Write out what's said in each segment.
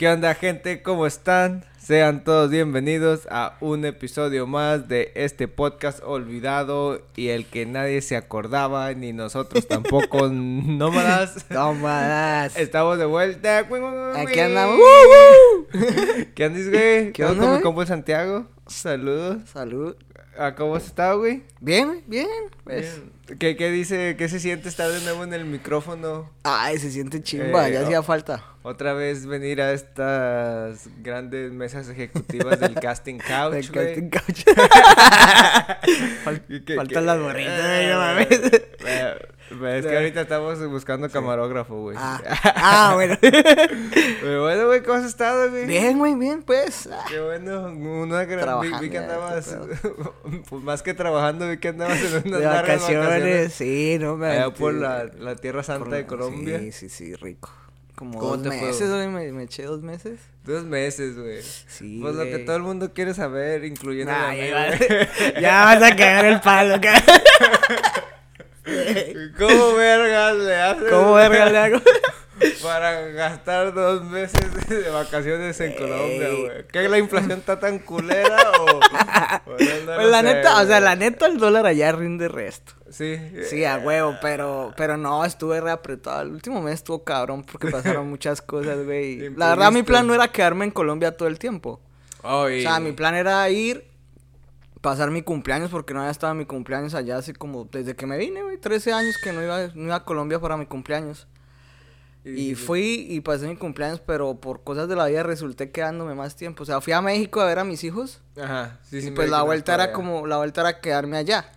¿Qué onda gente? ¿Cómo están? Sean todos bienvenidos a un episodio más de este podcast olvidado y el que nadie se acordaba, ni nosotros tampoco, nómadas. Nómadas. Estamos de vuelta. Aquí andamos. ¿Qué andas, güey? ¿Qué ¿Todo onda, compa Santiago? Saludos. Salud. ¿A ¿Cómo has estado, güey? Bien, bien. Pues. Bien. ¿Qué, ¿Qué dice? ¿Qué se siente estar de nuevo en el micrófono? Ay, se siente chimba, Eh, ya oh. hacía falta. Otra vez venir a estas grandes mesas ejecutivas del casting couch, quedé en couch. Fal- ¿Qué- Faltan qué- las morritas, Eh, no mames. Eh, Es que ahorita estamos buscando camarógrafo, güey. Ah, ah, bueno. Pero bueno, güey, ¿cómo has estado, güey? Bien, güey, bien, pues. Qué bueno, una gran... Vi, que andabas, pues más que trabajando, vi que andabas en unas De largas vacaciones, sí, no me Allá por la, la Tierra Santa Por de Colombia. Sí, sí, sí, rico. Como ¿Cómo dos te fue, meses, güey? me, me eché dos meses. Dos meses, güey. Sí, Pues lo que todo el mundo quiere saber, incluyendo Nah, ya, güey. ya vas a cagar el palo, ca- ¿Cómo vergas le haces? ¿Cómo verga le hago? Para gastar dos meses de vacaciones en Colombia, güey. ¿Que la inflación está tan culera o...? no, Pues la sé, neta, o sea, la neta el dólar allá rinde resto. Sí. Sí, a huevo, pero, pero no, estuve reapretado. El último mes estuvo cabrón porque pasaron muchas cosas, güey. La verdad, mi plan no era quedarme en Colombia todo el tiempo. Oh, y- O sea, mi plan era ir, pasar mi cumpleaños porque no había estado mi cumpleaños allá así como desde que me vine, güey. 13 años que no iba, no iba a Colombia para mi cumpleaños. Y fui y pasé mi cumpleaños, pero por cosas de la vida resulté quedándome más tiempo. O sea, fui a México a ver a mis hijos. Ajá, sí, sí. y pues la vuelta era como, la vuelta era quedarme allá.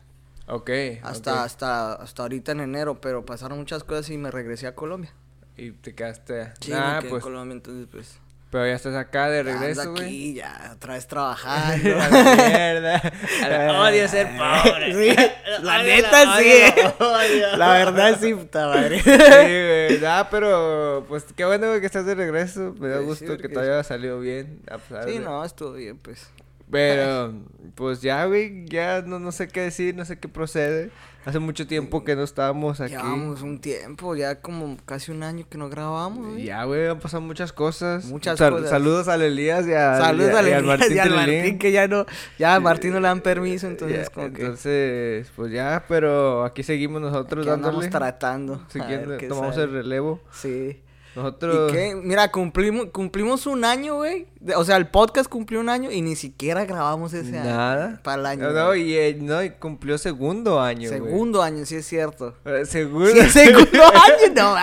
Ok. Hasta, hasta, hasta ahorita en enero, pero pasaron muchas cosas y me regresé a Colombia. Y te quedaste... Sí, ah, me quedé pues... en Colombia, entonces pues. Pero ya estás acá de regreso, güey. aquí, ya, otra vez trabajando. A la mierda. La- Odio ser pobre. Sí, la neta sí. odio. La verdad sí, puta madre. Sí, güey. Pero pues qué bueno güey, que estás de regreso. Me da Sí, gusto sí, que todo haya salido bien. A pesar Sí, de- no, estuvo bien, pues. Pero, pues ya, güey, ya no, no sé qué decir, no sé qué procede. Hace mucho tiempo que no estábamos aquí. Llevamos un tiempo, ya como casi un año que no grabamos, güey. Ya, güey, han pasado muchas cosas. Muchas Sal- cosas. Saludos al Elías y, a, Saludos y a- al y al Elías Martín y al. Martín, que ya no, ya a Martín no le dan permiso, entonces Ya, como que Entonces, pues ya, pero aquí seguimos nosotros aquí andamos dándole. tratando. a Siguiendo, ver qué tomamos el relevo. Sí. Nosotros. ¿Y qué? Mira, cumplimos, cumplimos un año, güey. O sea, el podcast cumplió un año y ni siquiera grabamos ese año. Nada. Para el año. No, no, y, eh, no, y cumplió segundo año. Segundo año, sí es cierto. Eh, Segundo. Sí, segundo año, no.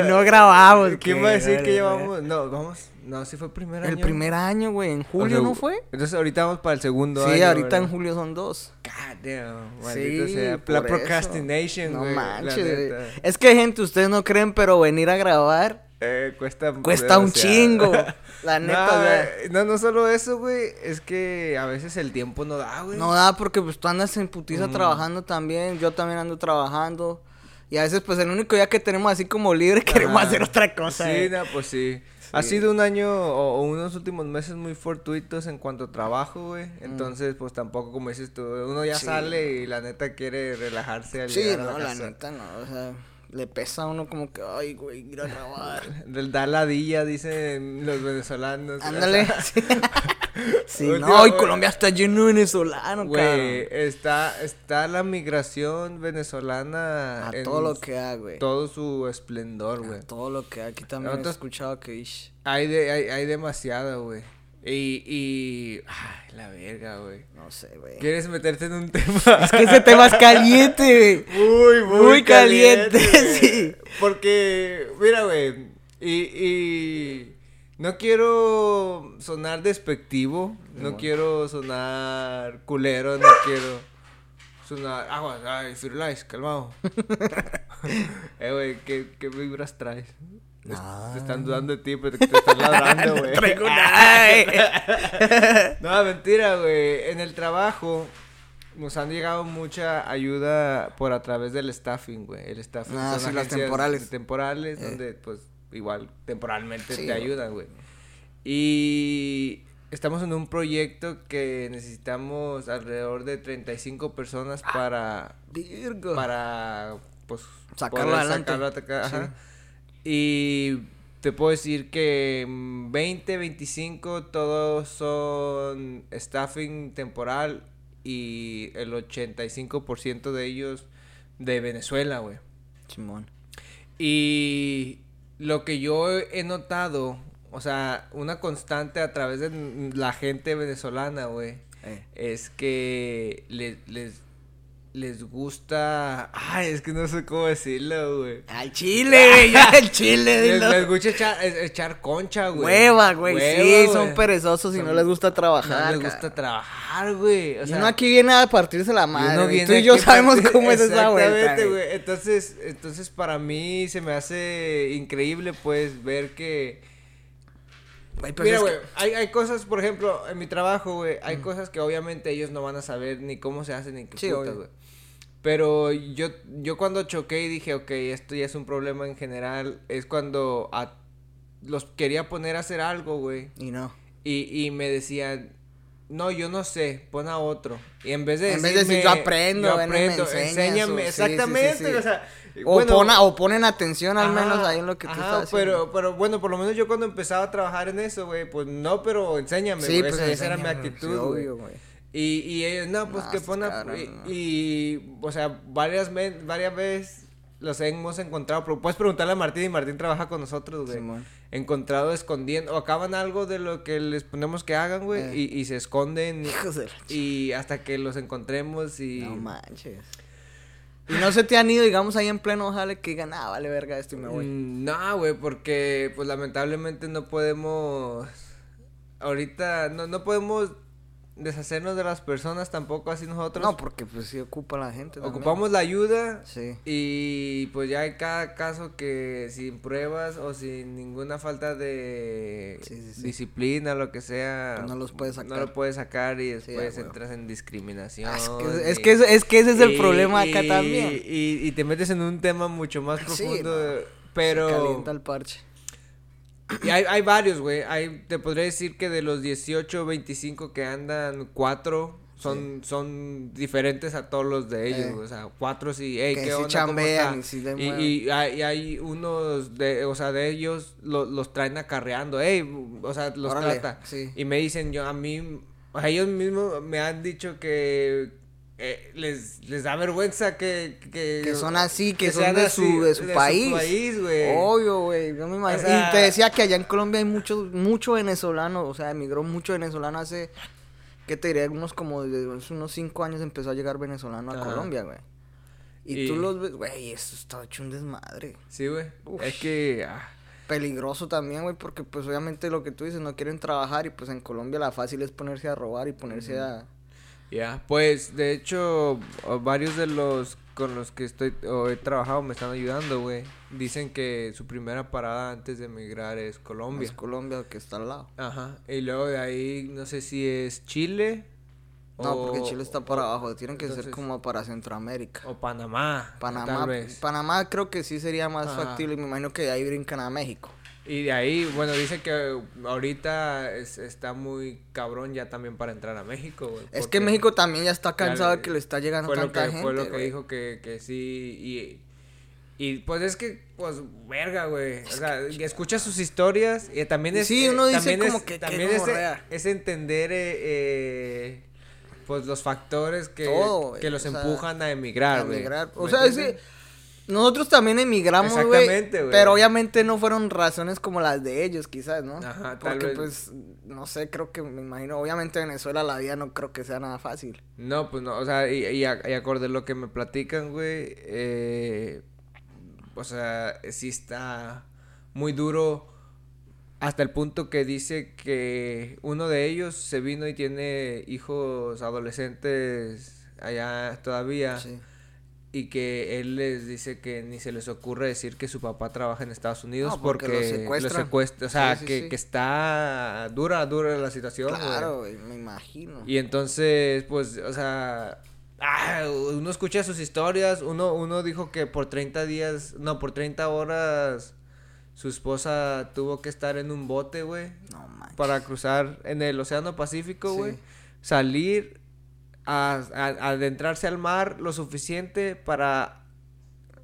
Y no grabamos. ¿Quién qué va a decir que llevamos? No, vamos. No, sí fue el primer año. El primer año, güey. En O julio, sea, ¿no fue? Entonces ahorita vamos para el segundo Sí, año. ahorita ¿verdad? en julio son dos. God damn, maldito Sí, sea. La procrastination, No güey. la manches. Es que, gente, ustedes no creen, pero venir a grabar Eh, cuesta cuesta un chingo. La No, neta, güey. güey, no, no solo eso, güey. Es que a veces el tiempo no da, güey. No da porque pues tú andas en putiza Mm. trabajando también, yo también ando trabajando. Y a veces pues el único día que tenemos así como libre queremos hacer otra cosa. Sí, eh. no, pues sí. Ha sido un año o, o unos últimos meses muy fortuitos en cuanto a trabajo, güey. Entonces, pues tampoco, como dices tú, uno ya Mm. Sí. sale y la neta quiere relajarse al Sí, llegar a no, la la neta no, o sea, le pesa a uno como que, ay, güey, ir a grabar. Del da ladilla, dicen los venezolanos. Ándale. O sea, Sí, Última, no, y. Colombia está lleno de venezolanos, Güey, está, está la migración venezolana A en todo lo que hay, güey. todo su esplendor, güey. A todo lo que hay. Aquí también he escuchado que, ish, Hay, de, hay, hay demasiado, güey. Y, y... Ay, la verga, güey. no sé, güey. ¿Quieres meterte en un tema? Es que ese tema es caliente, güey. Muy, muy, Muy caliente, sí. Porque, mira, güey, y, y no quiero sonar despectivo, no Bueno. quiero sonar culero, no quiero sonar... Agua, ay, Firulais, calmado. eh, güey, ¿qué, ¿qué vibras traes? Es- Ah. Te están dudando de ti, pero te, te están ladrando, güey. No, mentira, güey. En el trabajo nos han llegado mucha ayuda por a través del staffing, güey. El staffing Ah, son sí, las temporales. temporales Eh. donde, pues, igual temporalmente Sí, te ayudan, güey. Y estamos en un proyecto que necesitamos alrededor de 35 personas Ah. para, Virgo. para, pues, Sacarlo adelante. sacarlo Sí. ajá. Y te puedo decir que 20, 25 todos son staffing temporal y el 85% de ellos de Venezuela, güey. Simón. Y lo que yo he notado, o sea, una constante a través de la gente venezolana, güey, Eh. es que les, les, les gusta... Ay, es que no sé cómo decirlo, güey. Al chile, güey, ya el chile, Les, dilo. les gusta echar, echar concha, güey. Hueva, güey, sí, son güey. perezosos y no les gusta No trabajar. les gusta trabajar, güey. O sea, uno aquí viene a partirse la madre. güey. Tú y yo sabemos cómo es esa vuelta. Exactamente, güey. güey. Entonces, entonces para mí se me hace increíble, pues, ver que... Güey, Mira, güey, que- hay, hay cosas, por ejemplo, en mi trabajo, güey, hay Mm. cosas que obviamente ellos no van a saber ni cómo se hacen ni qué Sí, putas, güey. Pero yo, yo cuando choqué y dije, ok, esto ya es un problema en general, es cuando a- los quería poner a hacer algo, güey. Y no. Y, y me decían, no, yo no sé, pon a otro. Y en vez de En vez de decir, decirme, yo aprendo, ven me enséñame, o- sí, sí, sí, exactamente, sí. o sea, O, bueno, pon a- o ponen atención al ajá, menos ahí en lo que tú ajá, estás haciendo. pero, pero bueno, por lo menos yo cuando empezaba a trabajar en eso, güey, pues no, pero enséñame, Sí, güey, pues esa, esa era mi actitud, sí, güey. Y, y ellos, no, pues que estás pon a... cabrón, y, y, o sea, varias, varias veces los hemos encontrado, pero puedes preguntarle a Martín y Martín trabaja con nosotros, güey. Simón. encontrado escondiendo, o acaban algo de lo que les ponemos que hagan, güey, Eh. y, y se esconden, y- Hijos de y hasta que los encontremos y... No manches. Y no se te han ido, digamos, ahí en pleno jale que digan, ah, vale verga esto y me voy. Mm, No, güey, porque pues lamentablemente no podemos... Ahorita no, no podemos deshacernos de las personas tampoco así nosotros. No, porque pues sí ocupa la gente. también. Ocupamos la ayuda Sí. y pues ya hay cada caso que sin pruebas o sin ninguna falta de Sí, sí, disciplina, lo que sea, Pues no los puedes No sacar. lo puedes sacar y después a huevo. entras en discriminación. Ah, es, que, es, que, es, es que ese es el y- problema acá y- también. Y, y te metes en un tema mucho más profundo, no. pero... Se calienta el parche. Y hay, hay varios, güey. Hay, te podría decir que de los 18 25 que andan, cuatro son, son diferentes a todos los de ellos, Eh. O sea, cuatro sí, hey, Que ¿qué sí onda? ¿Cómo chambean está? y y, hay, y hay unos de, o sea, de ellos lo- los traen acarreando, hey, o sea, los Órale, trata. sí. Y me dicen, yo, a mí, ellos mismos me han dicho que eh, les, les da vergüenza que, que, Que son así, que, son de así, su, de su país. país, güey. Obvio, güey. Yo me imagino. O sea- y te decía que allá en Colombia hay mucho, mucho venezolano. O sea, emigró mucho venezolano hace. ¿Qué te diría? Unos como de hace unos cinco años empezó a llegar venezolano a Ajá. Colombia, güey. Y, Y- tú los ves, güey, eso está hecho un desmadre. Sí, güey. Es que. ah, Peligroso también, güey, porque pues obviamente lo que tú dices, no quieren trabajar y pues en Colombia la fácil es ponerse a robar y ponerse a... Ya, pues de hecho, varios de los con los que estoy o he trabajado me están ayudando, güey. Dicen que su primera parada antes de emigrar es Colombia. Es Colombia que está al lado. Ajá. Y luego de ahí, no sé si es Chile. No, o- porque Chile está para abajo, tienen que ser como para Centroamérica. O Panamá. Panamá, Tal vez. Panamá creo que sí sería más Ajá. factible, me imagino que de ahí brincan a México. Y de ahí, bueno, dice que ahorita es- está muy cabrón ya también para entrar a México, güey. Es que México también ya está cansado ya de que le está llegando fue lo tanta que, gente. Fue lo que güey. dijo que, que sí. Y, y pues es que, pues, verga, güey. O sea, escucha sus historias y también es. Sí, uno dice como es- que- que También es, gonorrea. es entender, eh, eh, pues, los factores que, Todo, que los o sea, empujan a emigrar, A güey. emigrar. O ¿Me sea, es entiendes? que nosotros también emigramos, güey. Exactamente, güey. Pero obviamente no fueron razones como las de ellos, quizás, ¿no? Ajá, tal Porque vez. pues, no sé, creo que me imagino, obviamente Venezuela la vida no creo que sea nada fácil. No, pues no, o sea, y, y, a- y acorde a lo que me platican, güey, eh, o sea, sí está muy duro hasta el punto que dice que uno de ellos se vino y tiene hijos adolescentes allá todavía Sí. Y que él les dice que ni se les ocurre decir que su papá trabaja en Estados Unidos No, porque porque, lo lo secuestran. secuestra, o sea, Sí, sí, que, sí. que está dura, dura la situación. Claro, güey, me imagino. Y entonces, pues, o sea, ah, uno escucha sus historias, uno, uno dijo que por 30 días, no, por 30 horas, su esposa tuvo que estar en un bote, güey, No para cruzar en el Océano Pacífico, güey, salir, a, a- adentrarse al mar lo suficiente para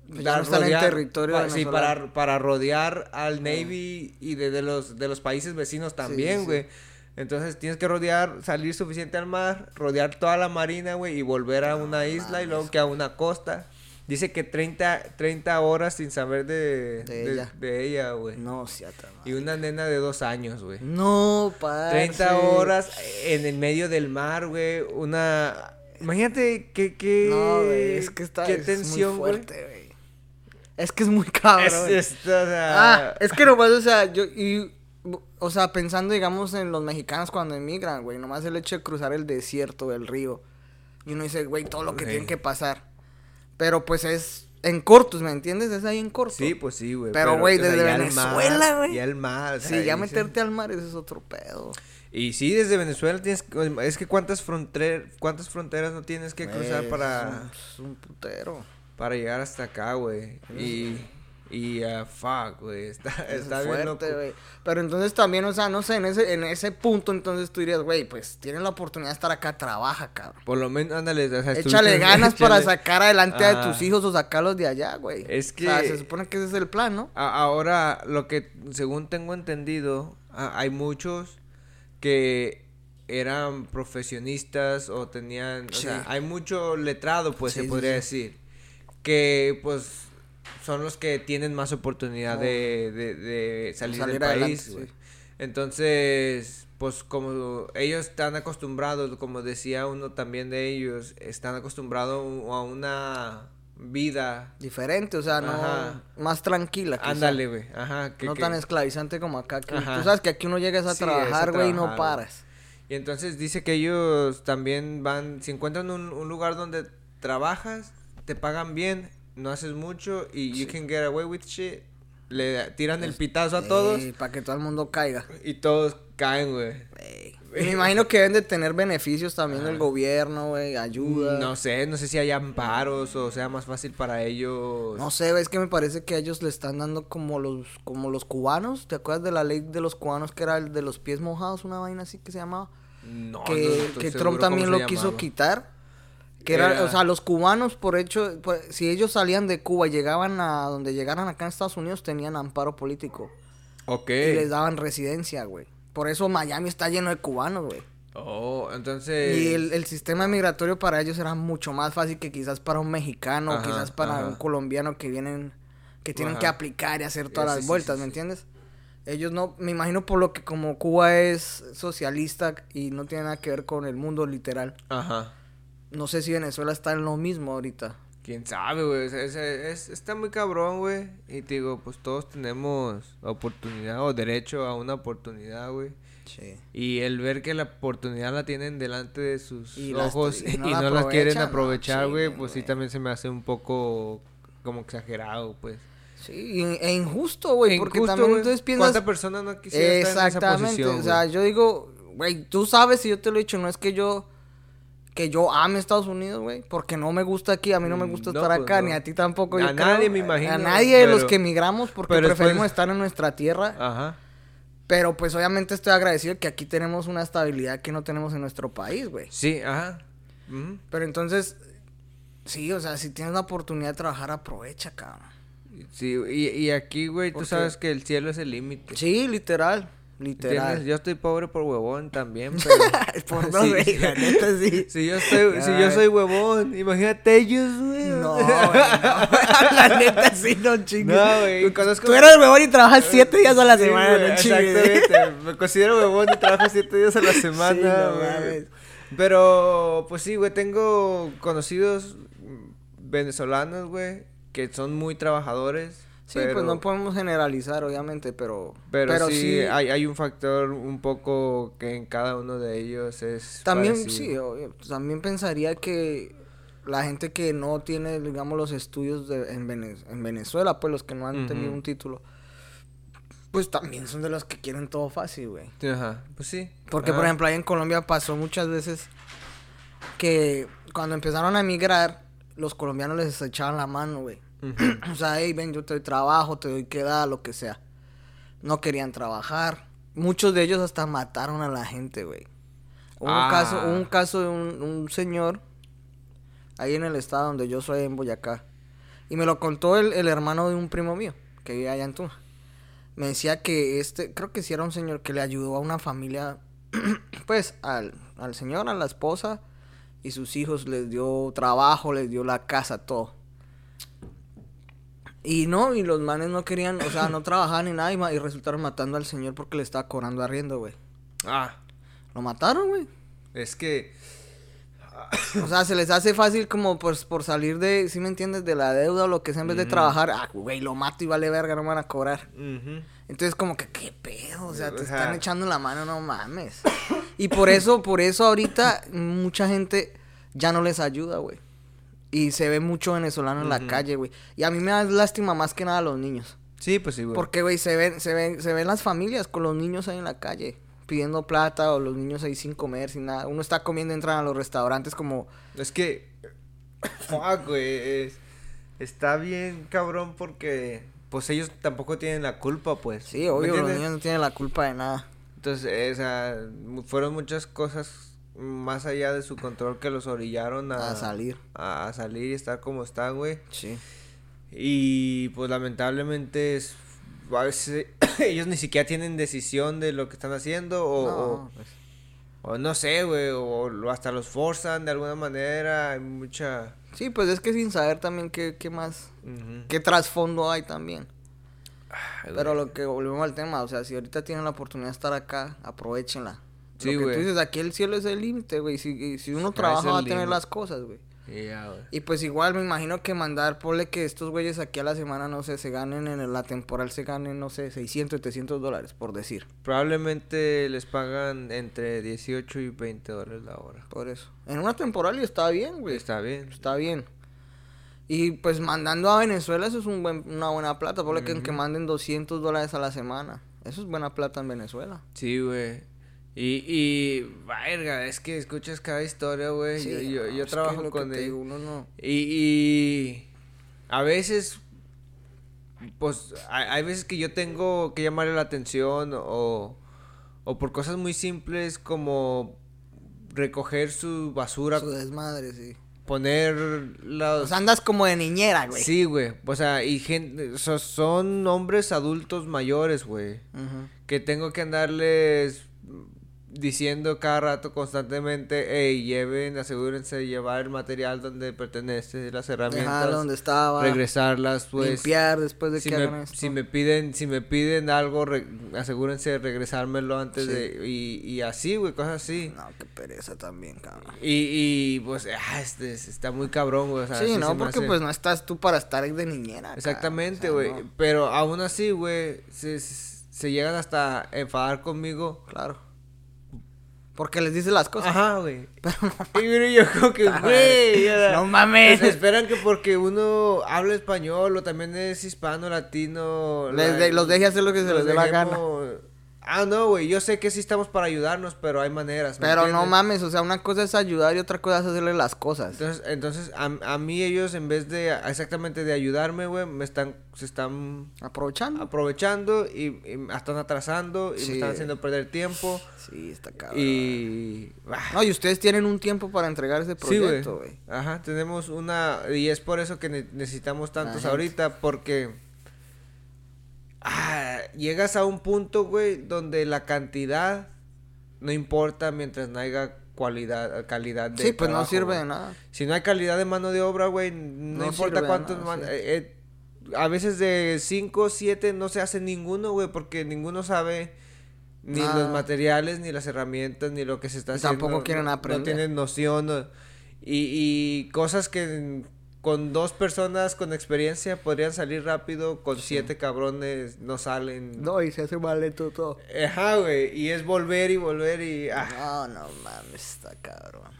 Pues ya no están en territorio pa- sí, para, para rodear al Navy y de, de los, de los países vecinos también, sí. güey. Entonces tienes que rodear, salir suficiente al mar, rodear toda la marina, güey, y volver a una isla y luego que a una costa. Dice que 30, 30 horas sin saber de, ella. de ella, güey. No, ata Y una nena de dos años, güey. No, parce. 30 horas en el medio del mar, güey. Una. Imagínate qué, qué. No, güey, es que está Qué es tensión, muy fuerte, güey. Es que es muy cabrón. Es, es- o sea, Ah, es que nomás, o sea, yo, y, o sea, pensando, digamos, en los mexicanos cuando emigran, güey, nomás el hecho de cruzar el desierto, el río, y uno dice, güey, todo lo que Sí. tienen que pasar, pero pues es en cortos, ¿me entiendes? Es ahí en corto. Sí, pues sí, güey. Pero, güey, o sea, desde Venezuela, güey. Ya el mar. o Sí, ya y meterte al mar, ese es otro pedo. Y sí, desde Venezuela tienes. Es que cuántas, fronter, cuántas fronteras no tienes que cruzar para, Es un, es un putero. para llegar hasta acá, güey. Y. Y. ah, fuck, güey. Está, Es está bien fuerte, güey. Pero entonces también, o sea, no sé, en ese, en ese punto, entonces tú dirías, güey, pues tienes la oportunidad de estar acá, trabaja, cabrón. Por lo menos, ándale. o sea, Échale ganas para sacar adelante a tus hijos o sacarlos de allá, güey. Es O sea, que- se supone que ese es el plan, ¿no? Ahora, lo que según tengo entendido, hay muchos que eran profesionistas o tenían, o sea, hay mucho letrado, pues Sí, se podría sí. decir, que pues son los que tienen más oportunidad de, de, de salir, Salir del adelante, país. Entonces, pues como ellos están acostumbrados, como decía uno también de ellos, están acostumbrados a una vida Diferente, o sea, no Ajá. más tranquila. Ándale, güey. Ajá. que- no que- tan esclavizante como acá. que-. Tú sabes que aquí uno llegas a Sí, trabajar, güey, y no paras. Y entonces dice que ellos también van, si encuentran un, un lugar donde trabajas, te pagan bien, no haces mucho y you can get away with shit. Le tiran el pitazo a todos para que todo el mundo caiga. y todos caen, güey. Me imagino que deben de tener beneficios también del gobierno, güey, ayuda. No sé, no sé si hay amparos o sea más fácil para ellos. No sé, es que me parece que a ellos le están dando como los como los cubanos. ¿Te acuerdas de la ley de los cubanos que era el de los pies mojados, una vaina así que se llamaba? No, que, no que Trump también lo quiso quitar. Que era, Era- o sea, los cubanos por hecho, por- si ellos salían de Cuba y llegaban a donde llegaran acá en Estados Unidos tenían amparo político Ok. y les daban residencia, güey. Por eso Miami está lleno de cubanos, güey. Oh, entonces. Y el, el sistema migratorio para ellos era mucho más fácil que quizás para un mexicano, Ajá, quizás para ajá. un colombiano que vienen, que tienen Ajá. que aplicar y hacer todas Sí, las sí, vueltas, sí, ¿me entiendes? Ellos no, me imagino por lo que como Cuba es socialista y no tiene nada que ver con el mundo literal. Ajá. No sé si Venezuela está en lo mismo ahorita. Quién sabe, güey. Es, es- es- está muy cabrón, güey. Y te digo, pues todos tenemos oportunidad o derecho a una oportunidad, güey. Sí. Y el ver que la oportunidad la tienen delante de sus Y ojos y y no la las quieren aprovechar, güey, pues sí también se me hace un poco como exagerado, pues. Sí, e injusto, güey, porque también entonces piensas... ¿Cuánta persona no quisiera estar en esa Exactamente, posición, o sea, yo digo, güey, tú sabes, y yo te lo he dicho, no es que yo que yo ame Estados Unidos, güey, porque no me gusta aquí, a mí no me Mm, gusta no, estar pues, acá, no. ni a ti tampoco. A yo creo. nadie, me imagino, A nadie de los que emigramos porque preferimos después- estar en nuestra tierra, Ajá. pero pues obviamente estoy agradecido que aquí tenemos una estabilidad que no tenemos en nuestro país, güey. Sí, ajá. Pero entonces, sí, o sea, si tienes la oportunidad de trabajar, aprovecha, cabrón. Sí, y, y aquí, güey, tú sabes que el cielo es el límite. Sí, literal, ¿Entiendes? literal. Yo estoy pobre por huevón también, pero... Por no, Sí. la neta sí. Si yo, estoy, si yo soy huevón, imagínate ellos, güey. No, güey, no. la neta sí, no chingues. No, güey, conozco- Tú eres huevón y trabajas siete días a la Sí, semana, no chingues. Exactamente. Me considero huevón y trabajo siete días a la semana, Sí, no güey. mames. Pero, pues sí, güey, tengo conocidos venezolanos, güey, que son muy trabajadores. Sí, pero, pues no podemos generalizar, obviamente, pero... Pero, sí, Hay, hay un factor un poco que en cada uno de ellos es También, parecido. sí, obvio, también pensaría que la gente que no tiene, digamos, los estudios de, en, Vene- en Venezuela, pues los que no han tenido un título, pues también son de los que quieren todo fácil, güey. Ajá, pues sí. Porque, por ejemplo, ahí en Colombia pasó muchas veces que cuando empezaron a emigrar, los colombianos les echaban la mano, güey. O sea, hey, ven, yo te doy trabajo, te doy queda, lo que sea. No querían trabajar. Muchos de ellos hasta mataron a la gente, güey. Hubo, Ah. un caso, un caso de un, un señor ahí en el estado donde yo soy, en Boyacá, Y me lo contó el, el hermano de un primo mío, que vive allá en Tuna. Me decía que este, creo que sí era un señor que le ayudó a una familia, pues, al, al señor, a la esposa y sus hijos, les dio trabajo, les dio la casa, todo. Y no, y los manes no querían, o sea, no trabajaban ni nada y, ma- y resultaron matando al señor porque le estaba cobrando arriendo, güey. Ah, Lo mataron, güey. es que. O sea, se les hace fácil como pues por salir de, ¿sí me entiendes? De la deuda o lo que sea, en vez de trabajar, ah, güey, lo mato y vale verga, no me van a cobrar. Entonces como que, ¿qué pedo? O sea, te están echando la mano, no mames. Y por eso, por eso ahorita mucha gente ya no les ayuda, güey. Y se ve mucho venezolano en la calle, güey. Y a mí me da lástima más que nada a los niños. Sí, pues sí, güey. Porque, güey, se ven, se ven, se ven las familias con los niños ahí en la calle. Pidiendo plata o los niños ahí sin comer, sin nada. Uno está comiendo, entran a los restaurantes como... Es que. Fuck, güey. es- está bien, cabrón, porque. Pues ellos tampoco tienen la culpa, pues. Sí, ¿Me obvio, los niños no tienen la culpa de nada. Entonces, eh, o sea, fueron muchas cosas más allá de su control que los orillaron a, A salir. A, a salir y estar como están, güey. Sí. Y pues lamentablemente es, a veces ellos ni siquiera tienen decisión de lo que están haciendo o No, o, pues, o no sé, güey, o, lo- hasta los forzan de alguna manera, hay mucha... Sí, pues es que sin saber también qué, qué más, qué trasfondo hay también. Ay, Pero güey. lo que volvemos al tema, o sea, si ahorita tienen la oportunidad de estar acá, aprovechenla. Sí, lo que güey. tú dices, aquí el cielo es el límite, güey. Si, si uno is trabaja va a tener las cosas, güey. Y ya, güey. Y pues igual me imagino que mandar, ponle que estos güeyes aquí a la semana, no sé, se ganen en la temporal, se ganen, no sé, 600, 700 dólares, por decir. Probablemente les pagan entre 18 y 20 dólares la hora. Por eso. En una temporal y está bien, güey. Está bien. Está bien. Y pues mandando a Venezuela, eso es un buen, una buena plata. Ponle que, que manden 200 dólares a la semana. Eso es buena plata en Venezuela. Sí, güey. Y, y, verga, es que escuchas cada historia, güey. Sí, yo yo, no, trabajo lo que con te él. digo, uno no. Y, y a veces, pues, hay, hay veces que yo tengo que llamarle la atención o, o por cosas muy simples como recoger su basura, Su desmadre, sí. poner los... O sea, andas como de niñera, güey. sí, güey. O sea, y gente, so- son hombres adultos mayores, güey. Que tengo que andarles diciendo cada rato constantemente, hey, lleven, asegúrense de llevar el material donde pertenece, las herramientas, Dejarlo donde estaba. regresarlas, pues. limpiar después de si que me, hagan esto. si me piden, si me piden algo, re- asegúrense de regresármelo antes Sí. de, y, y así, güey, cosas así. No, qué pereza también, cabrón. Y, y pues, ah, este, está muy cabrón, güey. o sea, sí, no, porque hace- pues no estás tú para estar de niñera. Exactamente, o sea, güey. no. Pero aún así, güey, se, se llegan hasta enfadar conmigo. Claro. Porque les dices las cosas. Ajá, güey. Pero no Y mire, yo como que, güey. No mames. pues, esperan que porque uno habla español o también es hispano, latino. Les la- de- los deje hacer lo que se les dé la gana. Ah, no, güey. Yo sé que sí estamos para ayudarnos, pero hay maneras. ¿me Pero no mames, o sea, una cosa es ayudar y otra cosa es hacerle las cosas. Entonces, entonces a, a mí ellos, en vez de exactamente de ayudarme, güey, me están, se están Aprovechando. aprovechando y, y me están atrasando y Sí. me están haciendo perder tiempo. Sí, está cabrón. Y. ah, No, y ustedes tienen un tiempo para entregar ese güey. proyecto, güey. Ajá, tenemos una. Y es por eso que ne- necesitamos tantos ahorita, porque. Ah, llegas a un punto, güey, donde la cantidad no importa mientras no haya cualidad, calidad de Sí, pues no sirve güey. de nada. Si no hay calidad de mano de obra, güey, no, No importa cuántos. nada, man- sí. eh, eh, a veces de 5, 7 no se hace ninguno, güey, porque ninguno sabe ni Nada. los materiales, ni las herramientas, ni lo que se está haciendo. tampoco quieren aprender. No tienen noción. no- y, y cosas que con dos personas con experiencia podrían salir rápido, con siete cabrones no salen. No, y se hace mal lento todo. Ajá, güey, y es volver y volver y... ah. No, no mames, está cabrón.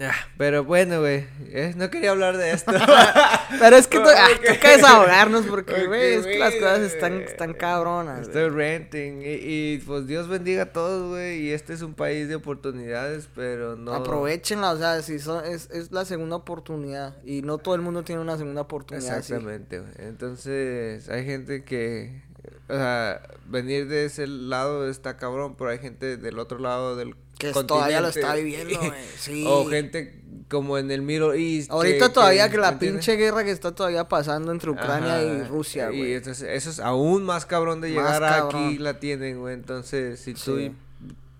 Ah, pero bueno, güey, eh, no quería hablar de esto. Pero es que to- ah, toca desahogarnos porque, güey, es que las cosas están, güey. están cabronas. Estoy renting y, y, pues Dios bendiga a todos, güey, y este es un país de oportunidades, pero no... Aprovechenla, o sea, si son, es, es la segunda oportunidad y no todo el mundo tiene una segunda oportunidad. Exactamente, güey. Entonces, hay gente que, o sea, venir de ese lado está cabrón, pero hay gente del otro lado del Que todavía lo está viviendo, güey, sí. O gente como en el Middle East. Ahorita todavía que, la ¿entiendes? pinche guerra que está todavía pasando entre Ucrania y Rusia, Y güey. entonces eso es aún más cabrón de Más llegar cabrón. aquí la tienen, güey. Entonces, si tú Sí.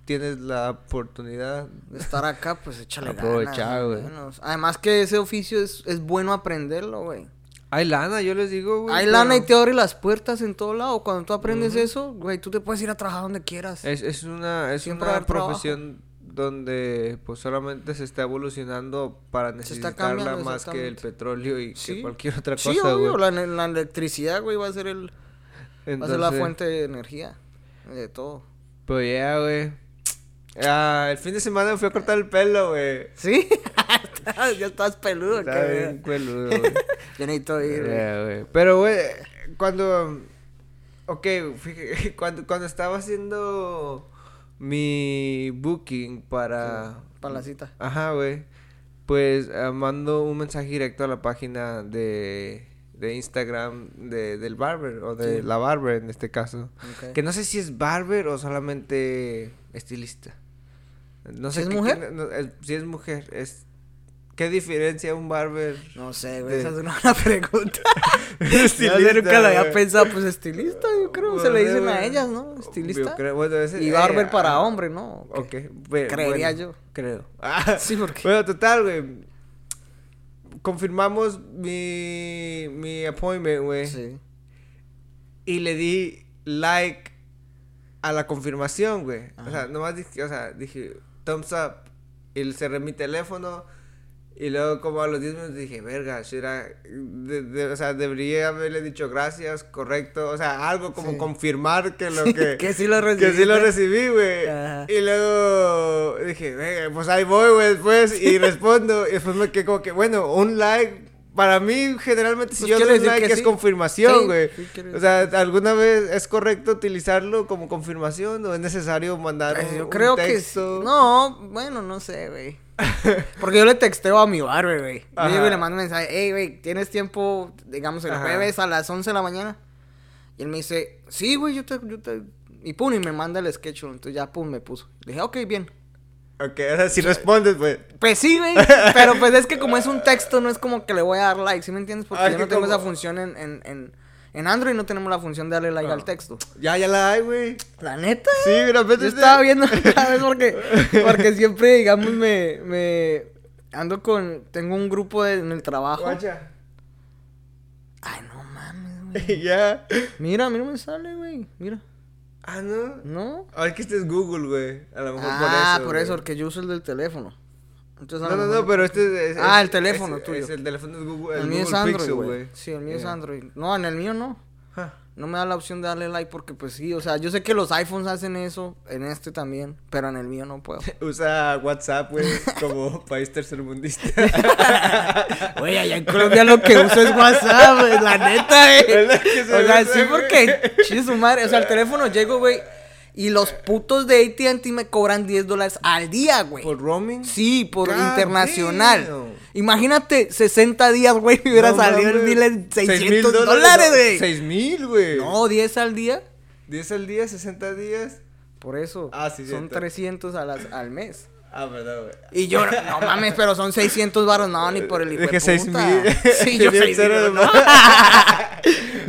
tienes la oportunidad. De estar acá, pues échale Aprovechar, güey. Además que ese oficio es, es bueno aprenderlo, güey. Hay lana, yo les digo, güey. Hay pero lana y te abre las puertas en todo lado. Cuando tú aprendes eso, güey, tú te puedes ir a trabajar donde quieras. Es, es una, es Siempre una trabajo. profesión donde pues solamente se está evolucionando para necesitarla más que el petróleo y que Sí. cualquier otra Sí, cosa, obvio, güey. la, la electricidad, güey, va a ser el va a ser la fuente de energía de todo. Pues ya, güey. Ah, el fin de semana me fui a cortar el pelo, güey. ¿Sí? ya estás peludo, que bien peludo, güey. Yo necesito ir, güey. Pero, güey, cuando... Ok, fíjate, cuando, cuando estaba haciendo mi booking para... Para la cita. Ajá, güey. Pues ah, mando un mensaje directo a la página de, de Instagram de, del barber, o de Sí. la barber en este caso. Que no sé si es barber o solamente estilista. No sé ¿Es qué- mujer? no, es- si es mujer, es... ¿Qué diferencia un barber? No sé, güey, de- esa es una buena pregunta. Estilista, Yo nunca lo había pensado, pues estilista, yo creo, se le Bueno, dicen a ellas, ¿no? Yo Estilista. creo- bueno, ese- Y eh, barber para ah, hombre, ¿no? Ok. Creería bueno, yo. Creo. Ah, Sí, porque. Bueno, total, güey. Confirmamos mi, mi appointment, güey. Sí. Y le di like a la confirmación, güey. O sea, nomás dije, o sea, dije, thumbs up. Y cerré mi teléfono. Y luego, como a los 10 minutos, dije, verga, I- de- de- o sea, debería haberle dicho gracias, correcto. O sea, algo como Sí. confirmar que lo que. que sí lo Que sí lo recibí, güey. Y luego dije, venga, pues ahí voy, güey, después. Y respondo. Y después me quedé como que, bueno, un like. Para mí, generalmente, si Pues yo doy un like que es sí. confirmación, güey. sí o sea, ¿alguna vez es correcto utilizarlo como confirmación o es necesario mandar Pues un, yo un creo que sí. texto? No, bueno, no sé, güey. Porque yo le texteo a mi barber, güey. Yo llego y le mando un mensaje, hey, güey, ¿tienes tiempo, digamos, el Ajá. jueves a las 11 de la mañana? Y él me dice, sí, güey, yo te, yo te... Y pum, y me manda el sketch. Entonces ya, pum, me puso. Le dije, ok, bien. Ok, o sea, si respondes, pues. Pues sí, güey. pero pues es que como es un texto, no es como que le voy a dar like, ¿sí me entiendes? Porque Ah, yo no tengo como- esa función en, en, en, en Android, no tenemos la función de darle like Ah. al texto. Ya, ya la hay, güey. La neta. Sí, mira, vete. Yo estaba viendo cada vez porque, porque siempre, digamos, me, me ando con, tengo un grupo de- en el trabajo. Guacha. Ay, no mames, güey. ya. Mira, a mí no me sale, güey. Mira. Ah, no. ¿No? Ay, que este es Google, güey. A lo mejor Ah, por eso. por eso, porque yo uso el del teléfono. Entonces, No, no, no, pero este es. Ah, el teléfono es- tuyo. es el teléfono es Google. El el mío es Android, güey. Sí, el mío es. Android. No, en el mío no. No me da la opción de darle like porque, pues sí, o sea, yo sé que los iPhones hacen eso, en este también, pero en el mío no puedo. Usa WhatsApp, güey, como país tercermundista. Güey, allá en Colombia lo que uso es WhatsApp, güey, la neta, güey. ¿Verdad que se O sea, sí, porque, chis su madre, o sea, el teléfono llego, güey, y los putos de AT&T me cobran 10 dólares al día, güey. ¿Por roaming? Sí, por God internacional. damn. Imagínate, 60 días, güey, me hubiera No salido el bill en Seis 600 mil dólares, güey. Seis mil, güey. No, 10 al día. 10 al día, 60 días. Por eso. Ah, sí, Son cierto. 300 a las, al mes. Ah, verdad, güey. Y yo, no mames, pero son 600 baros. No, ni por el hijo Dije seis puta. mil. Sí, yo Tenía 6 cero de mil.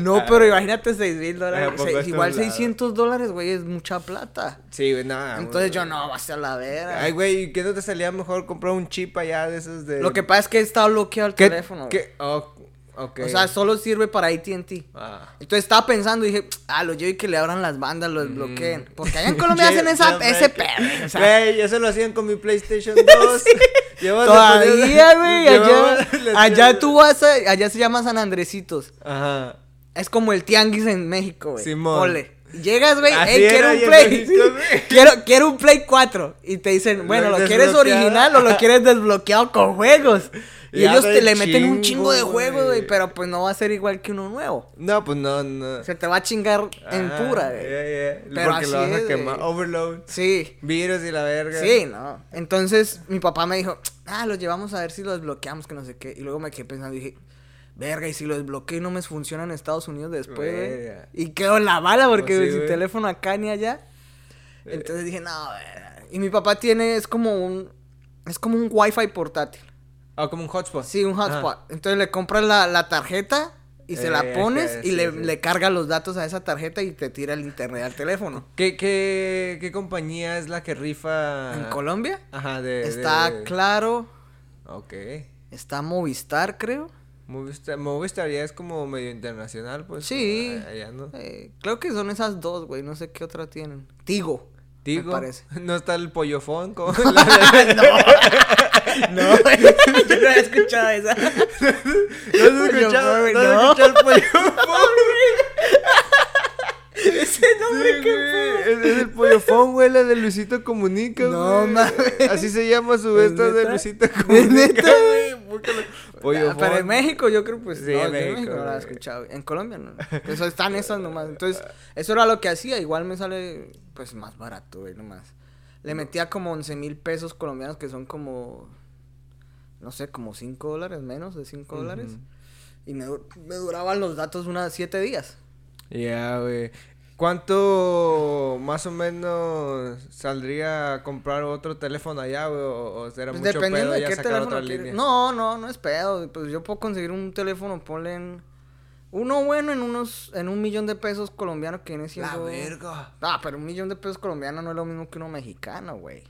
No, No, pero imagínate 6 mil Ah, dólares. Se- Igual a un lado. 600 dólares, güey, es mucha plata. Sí, güey, nada. Entonces yo, no, va a ser la vera. Ay, güey, ¿y ¿qué no te salía mejor comprar un chip allá de esos de. Lo que pasa es que está bloqueado el ¿Qué- teléfono. qué? Oh. O sea, solo sirve para AT&T. Ah. Entonces estaba pensando y dije, ah, lo llevo y que le abran las bandas, lo desbloqueen. Mm. Porque allá en Colombia hacen esa, ese perro. O sea, Güey, eso lo hacían con mi PlayStation 2. Llevas- todavía, güey, allá, allá tú vas a, allá se llama San Andresitos. Ajá. Es como el tianguis en México, güey. Simón. Ponle. Llegas, güey, hey, quiero un Play. Quiero, quiero un Play 4. Y te dicen, bueno, ¿lo quieres original o lo quieres desbloqueado con juegos? Y ellos te le meten un chingo, de juegos, güey, pero pues no va a ser igual que uno nuevo. No, pues no, no. Se te va a chingar en pura, güey. yeah, yeah. Pero Porque así lo vas a es, quemar. Overload. Sí. Virus y la verga. Sí, no. Entonces mi papá me dijo, ah, los llevamos a ver si lo desbloqueamos, que no sé qué. Y luego me quedé pensando y dije, verga, y si lo desbloqueo y no me funciona en Estados Unidos después, güey. Y quedo en la bala porque Pues sí, sin teléfono acá ni allá. Entonces dije, no, verga. Y mi papá tiene, es como un, es como un wifi portátil. Ah, como un hotspot. Sí, un hotspot. Entonces le compras la, la tarjeta y se la Eh, pones y le, sí. le cargas los datos a esa tarjeta y te tira el internet al teléfono. ¿Qué, qué, qué compañía es la que rifa? En Colombia Ajá, de... está de- Claro, Ok. está Movistar, creo. Movistar, Movistar ya es como medio internacional, pues. Sí. Allá, ¿no? Eh, creo que son esas dos, güey. No sé qué otra tienen. Tigo. Digo, Me parece. no está el pollofón como No, yo no he escuchado esa. ¿No has escuchado, no has no. escuchado el pollofón? Ese nombre, Sí, qué. Es, es el pollofón, güey, la de Luisito Comunica, No, mames. Así se llama su ¿Es esta de? Luisito ¿Es Comunica, güey. Ah. Pero en México yo creo pues Sí, no, en México, México no la he escuchado. En Colombia no. Eso están esas nomás. Entonces, eso era lo que hacía. Igual me sale pues más barato, güey, nomás. Le metía como 11 mil pesos colombianos que son como no sé, como 5 dólares, menos de 5 dólares. Y me, dur- me duraban los datos unas 7 días. Ya, güey. ¿Cuánto más o menos saldría a comprar otro teléfono allá, güey? O, o será Pues mucho dependiendo pedo de ya qué sacar teléfono otra línea? No, no, no es pedo. Pues yo puedo conseguir un teléfono, ponle en... Uno bueno en unos... En un millón de pesos colombianos que viene La siendo... verga. Ah, pero un millón de pesos colombianos no es lo mismo que uno mexicano, güey.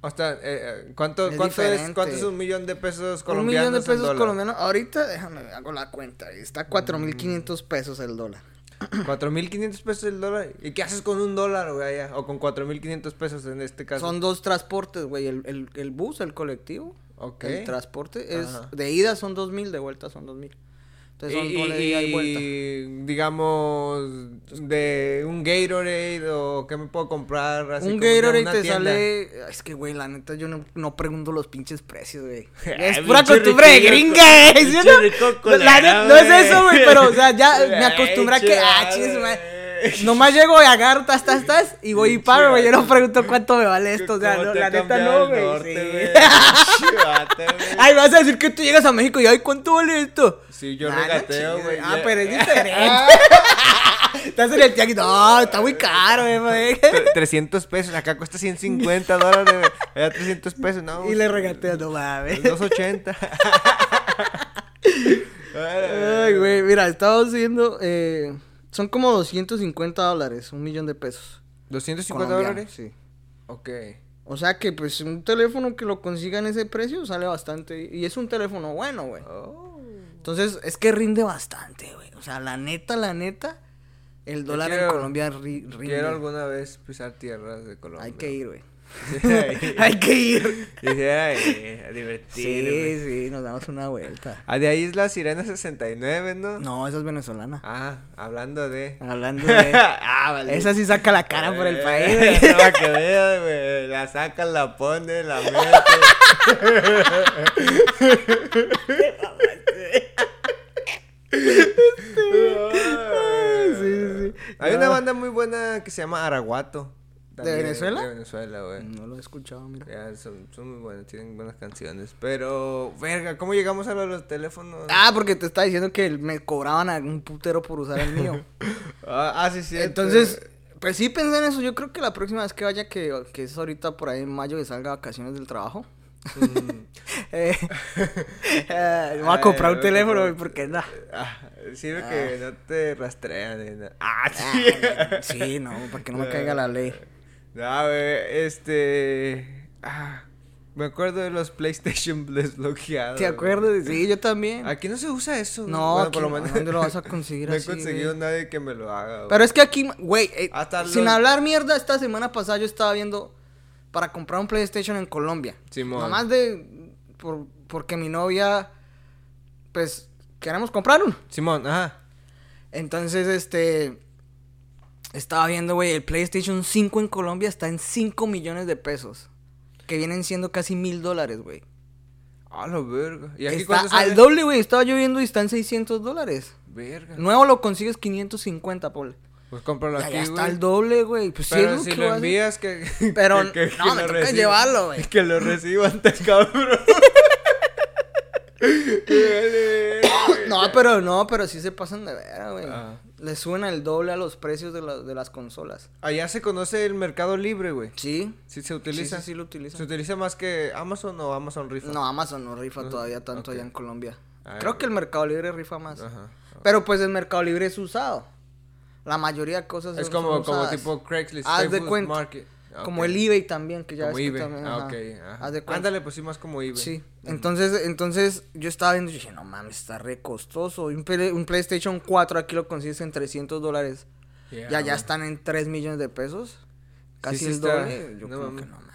O sea, eh, eh, ¿cuánto, Es cuánto, es. ¿cuánto es un millón de pesos Un colombianos? millón de pesos colombianos. Ahorita, déjame, hago la cuenta. Está 4.500 pesos el dólar. 4.500 pesos el dólar. ¿Y qué haces con un dólar, güey, allá? O con 4.500 pesos en este caso. Son dos transportes, güey. El, el, el bus, el colectivo. Ok. El transporte es... Ajá. De ida son 2.000, de vuelta son 2.000. Entonces son y, vuelta. digamos, de un Gatorade o qué me puedo comprar. Así Un Gatorade te tienda? sale. Es que, güey, la neta, yo no, no pregunto los pinches precios, güey. Es pura costumbre de gringa, ¿eh? ¿sí no? La no es eso, güey, pero, o sea, ya me acostumbré a que. Ah, chingada, güey. Nomás llego y agarro, tas, tas, tas, y voy y paro, güey. Yo no pregunto cuánto me vale esto, o sea, ¿Cómo no, la neta no, güey. sí. güey? Güey. Ay, vas a decir que tú llegas a México y, ay, ¿cuánto vale esto? Sí, yo Nah, regateo, güey. Ah, pero es diferente. Estás en el tianguis. No, está muy caro, güey. Tre- 300 pesos, acá cuesta 150 dólares, güey. Era 300 pesos, no. Y le regateas, no mames. 280. Ay, güey, mira, estamos viendo. Eh, son como 250 dólares, un millón de pesos. 250 colombianos, dólares. Sí. Ok. O sea que, pues, un teléfono que lo consiga en ese precio sale bastante. Y es un teléfono bueno, güey. Oh. Entonces, es que rinde bastante, güey. O sea, la neta, la neta, el dólar en Colombia ri- rinde. Quiero alguna vez pisar tierras de Colombia. Hay que ir, güey. Hay que ir. Dije, ay, a divertirme. Sí, sí, nos damos una vuelta. Ah, de ahí es la Sirena 69, ¿no? No, esa es venezolana. Ah, hablando de. Hablando de. ah, vale. Esa sí saca la cara por el país, Eh, güey. Para que veas, güey. La sacan, la ponen, la meten. sí, sí. Hay una banda muy buena que se llama Araguato. También, Venezuela? De Venezuela, güey. No lo he escuchado, mira. Ya, son, son muy buenas, tienen buenas canciones. Pero, verga, ¿cómo llegamos a lo de los teléfonos? Ah, porque te estaba diciendo que me cobraban a un putero por usar el mío. Ah, ah, sí, sí. Entonces, pues sí pensé en eso. Yo creo que la próxima vez que vaya, que, que es ahorita por ahí en mayo que salga vacaciones del trabajo. eh, eh, voy a comprar un teléfono, no. güey, porque no. Ah, sirve que no te rastrean. nada. Ah, Ah, sí. sí, no, para que no me caiga la ley. No, güey, este. Ah, me acuerdo de los PlayStation desbloqueados. ¿Te acuerdas? Sí, yo también. Aquí no se usa eso. No, Bueno, aquí no, ¿dónde lo vas a conseguir no he conseguido güey? nadie que me lo haga. güey. Pero es que aquí, güey, eh, Hasta sin los- hablar mierda, esta semana pasada yo estaba viendo para comprar un PlayStation en Colombia. Simón. Nomás de, por, porque mi novia, pues, queremos comprar uno. Simón, ajá. Entonces, este, estaba viendo, güey, el PlayStation 5 en Colombia está en 5 millones de pesos. Que vienen siendo casi mil dólares, güey. A la verga. ¿Y aquí Está sale? al doble, güey. Estaba yo viendo y está en 600 dólares. Verga. Nuevo lo consigues 550, Paul. Pues cómpralo Ya, aquí, güey. está el doble, güey. Pues Pero es lo si que lo envías, que. Pero que- que- no, me toca llevarlo, güey. Que lo reciban tan cabrón. No, pero no, pero sí se pasan de vera, güey. Ah. Le suena el doble a los precios de, la- de las consolas. Allá se conoce el mercado libre, güey. Sí. Sí se utiliza. Sí, sí, sí lo utilizan. ¿Se utiliza más que Amazon o Amazon rifa? No, Amazon no rifa todavía tanto allá en Colombia. Ah, Creo que el. Mercado Libre rifa más. Ajá. Pero pues el Mercado Libre es usado. La mayoría de cosas Es son- como, como tipo Craigslist. Haz de cuenta. Market. Ah, Como el eBay también, que ya Como ves que eBay. también, ah, ajá. ok. ajá. Ándale, pues sí, más como eBay. Sí, entonces, entonces yo estaba viendo y dije, no mames, está re costoso. Un, Play- un PlayStation 4 aquí lo consigues en 300 dólares. Yeah, ya, ya están en 3 millones de pesos. Casi sí el está. doble. Yo No como mames. que no mames.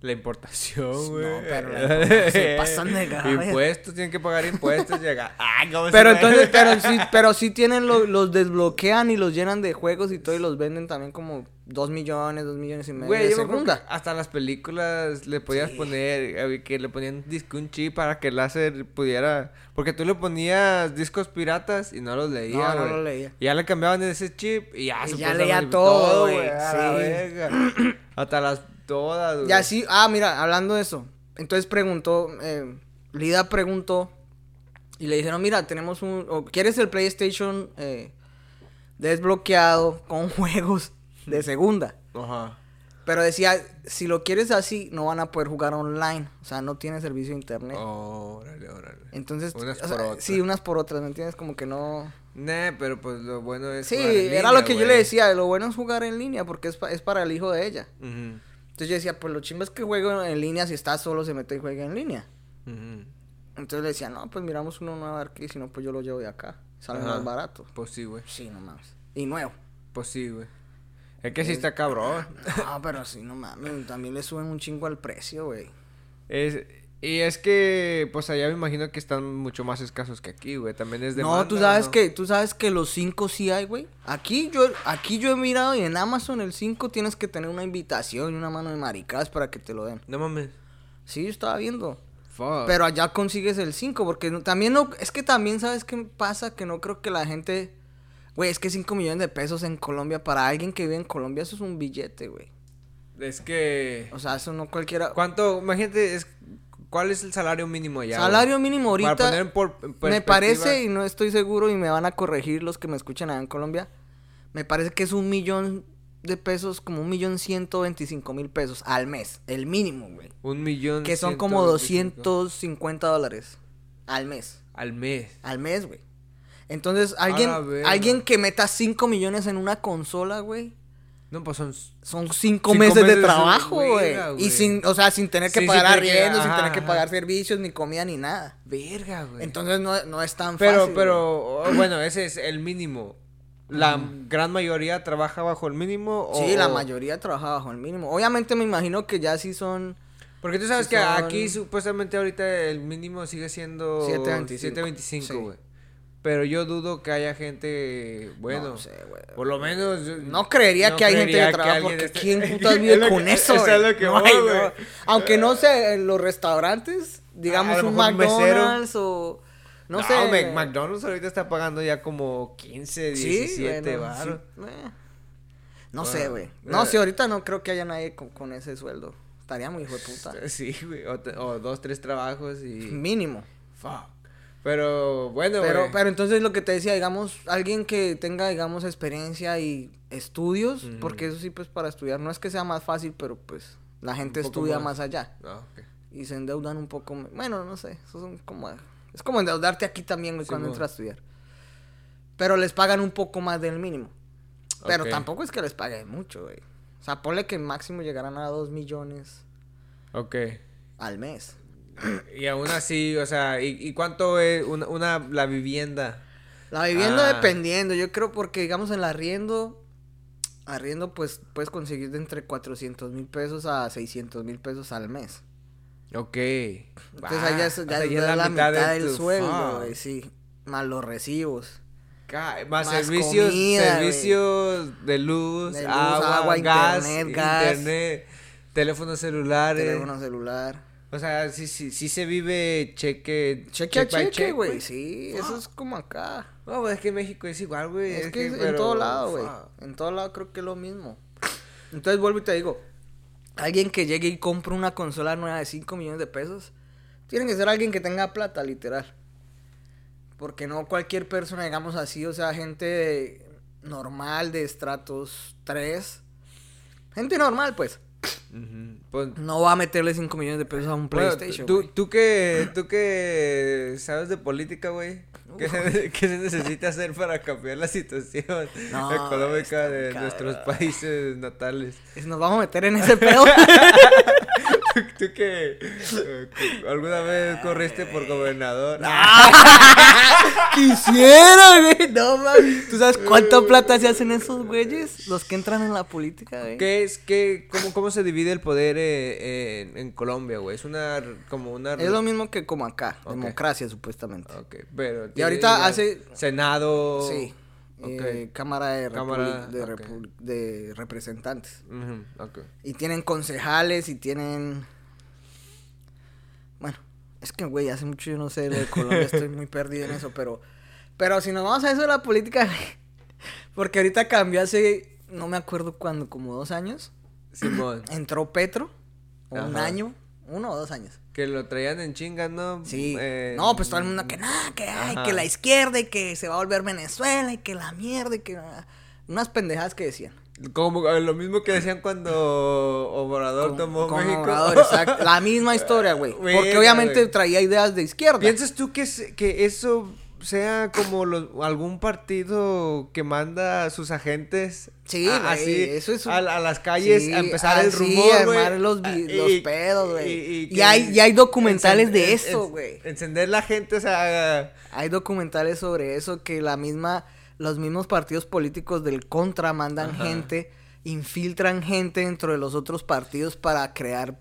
La importación, No, güey. pero la importación se pasan de. Impuestos, tienen que pagar impuestos. llega. Ah, ¿cómo Pero entonces, pero sí, pero sí tienen, lo- los desbloquean y los llenan de juegos y todo y los venden también como 2 millones, 2 millones y medio Güey, yo me hasta las películas le podías poner, eh, que le ponían disco un chip para que el láser pudiera, porque tú le ponías discos piratas y no los leía, No, no güey. lo leía. Y ya le cambiaban ese chip y ya Y se ya leía todo, güey, sí. Hasta las todas, güey. Y así, ah, mira, hablando de eso. Entonces preguntó, eh, Lida preguntó y le dijeron, mira, tenemos un, o, ¿quieres el PlayStation eh, desbloqueado con juegos de segunda? Ajá. Pero decía, si lo quieres así, no van a poder jugar online. O sea, no tiene servicio de internet. Órale, órale. Entonces, Unas sea, por otras. sí, unas por otras, ¿me entiendes? Como que no... Nah, pero pues lo bueno es Sí, jugar en era línea, lo que yo le decía, lo bueno es jugar en línea porque es, pa- es para el hijo de ella. Ujú, Entonces yo decía, pues lo chimba es que juego en línea, si está solo se mete y juega en línea. Entonces le decía, no, pues miramos uno nuevo aquí, si no, pues yo lo llevo de acá. Sale Ajá. más barato. Pues sí, güey. Sí, no mames. Y nuevo. Pues sí, güey. Es que sí está cabrón. No, pero sí, no mames. También le suben un chingo al precio, güey. Es, y es que, pues allá me imagino que están mucho más escasos que aquí, güey. También es de No, tú sabes que, tú sabes que los 5 sí hay, güey. Aquí yo, aquí yo he mirado y en Amazon el 5 tienes que tener una invitación y una mano de maricadas para que te lo den. No mames. Sí, yo estaba viendo. Fuck. Pero allá consigues el 5, porque no- también no, es que también sabes qué pasa, que no creo que la gente, güey, es que 5 millones de pesos en Colombia, para alguien que vive en Colombia, eso es un billete, güey. Es que... O sea, eso no cualquiera... ¿Cuánto? Imagínate, es, ¿cuál es el salario mínimo allá? Salario mínimo Para ahorita, poner en por- me parece, y no estoy seguro, y me van a corregir los que me escuchan allá en Colombia, me parece que es un millón de pesos, como un millón ciento veinticinco mil pesos al mes, el mínimo, güey. Un millón... Que son como 125 250 dólares al mes. Al mes. Al mes, güey. Entonces, alguien, alguien que meta 5 millones en una consola, güey. No, pues son... Son 5 Cinco meses, de meses de trabajo, güey. güey. Y sin, o sea, sin tener que Sí, pagar arriendo, sin tener que ajá. pagar servicios, ni comida, ni nada. Verga, güey. Entonces no, no es tan Pero, fácil. güey. pero, oh, bueno, ese es el mínimo. ¿La gran mayoría trabaja bajo el mínimo? O, Sí, la mayoría trabaja bajo el mínimo. Obviamente me imagino que ya sí son... Porque tú sabes Sí que son- aquí supuestamente ahorita el mínimo sigue siendo 7.25. 7.25, Sí. Pero yo dudo que haya gente, bueno, No sé, güey. por lo menos... yo- No creería no que hay gente creería que trabaja porque esté- ¿quién putas Es vive lo con que- eso, es lo que No voy, hay, no. Aunque no sé, en los restaurantes, digamos A lo un mejor un. McDonald's o... No, No, sé. Mac- McDonald's ahorita está pagando ya como 15, 17 bueno, baros. sí, eh. No Bueno, sé, güey. No, eh. sí, ahorita no creo que haya nadie con, con ese sueldo. Estaría muy hijo de puta. Sí, güey. O, o dos, tres trabajos y... Mínimo. Fuck. Pero, bueno, Pero, pero entonces lo que te decía, digamos, alguien que tenga, digamos, experiencia y estudios, porque eso sí, pues para estudiar no es que sea más fácil, pero pues la gente estudia más. más allá Ah, ok. y se endeudan un poco. Bueno, no sé, eso son como. Es como endeudarte aquí también, güey, Sí, cuando entras a estudiar. Pero les pagan un poco más del mínimo. Pero tampoco es que les paguen mucho, güey. O sea, ponle que máximo llegarán a 2 millones Ok. al mes. Y aún así, o sea, ¿y, y cuánto es una, una- la vivienda? La vivienda Ah. dependiendo, yo creo porque digamos en el arriendo, arriendo pues puedes conseguir de entre 400 mil pesos a 600 mil pesos al mes. Ok. Entonces Ah, allá es, o ya sea, es ya es la, mitad, de del sueldo, güey, sí. Más los recibos. Más, Más servicios, comida, servicios de luz, De luz, agua, agua, gas, internet, gas. internet, teléfonos celulares. Teléfono celular. O sea, sí, sí, sí se vive cheque... Cheque a by cheque, güey. Sí, eso es como acá. No, pues es que México es igual, güey. Es, que, es en pero- todo lado, güey. En todo lado creo que es lo mismo. Entonces vuelvo y te digo, alguien que llegue y compre una consola nueva de 5 millones de pesos, tiene que ser alguien que tenga plata, literal. Porque no cualquier persona, digamos así, o sea, gente normal de estratos 3. Gente normal, pues. Pues, No va a meterle 5 millones de pesos a un bueno, PlayStation. tú, tú que, tú que sabes de política, güey. ¿Qué, se- qué se necesita hacer para cambiar la situación No, económica de cabrón. nuestros países natales? Nos vamos a meter en ese pedo. ¿Tú, que eh, alguna vez corriste por gobernador? Quisiera, güey. No mames. ¿Tú sabes cuánta plata se hacen esos güeyes? Los que entran en la política, güey. ¿Qué es, qué, cómo, cómo se divide el poder eh, en, en Colombia, güey? Es una, como una... Es lo mismo que como acá. Democracia, supuestamente. Ok, pero... Y ahorita hace- Senado... Sí. Eh, Cámara, de, Cámara, Representantes. Y tienen concejales y tienen... Bueno, es que, güey, hace mucho yo no sé lo de Colombia, estoy muy perdido en eso, pero... Pero si nos vamos a eso de la política, porque ahorita cambió hace, no me acuerdo cuándo, como dos años, Simón. entró Petro, o un año, uno o dos años. Que lo traían en chingas, ¿no? Sí. Eh, no, pues todo el mundo que nada, que ay, Ajá. que la izquierda y que se va a volver Venezuela y que la mierda y que ah, unas pendejadas que decían. Como eh, lo mismo que decían cuando Obrador tomó México. Obrador, exacto. La misma historia, güey. Porque obviamente traía ideas de izquierda. ¿Piensas tú que, que eso sea como los, algún partido que manda a sus agentes Sí, a- así eso es un- a, a las calles Sí, a empezar el así, rumor, a armar los, Ah, los pedos, güey. y- hay, y hay documentales de eso, güey. Encender la gente, o sea, Hay documentales sobre eso que la misma, los mismos partidos políticos del contra mandan Ajá. gente, infiltran gente dentro de los otros partidos para crear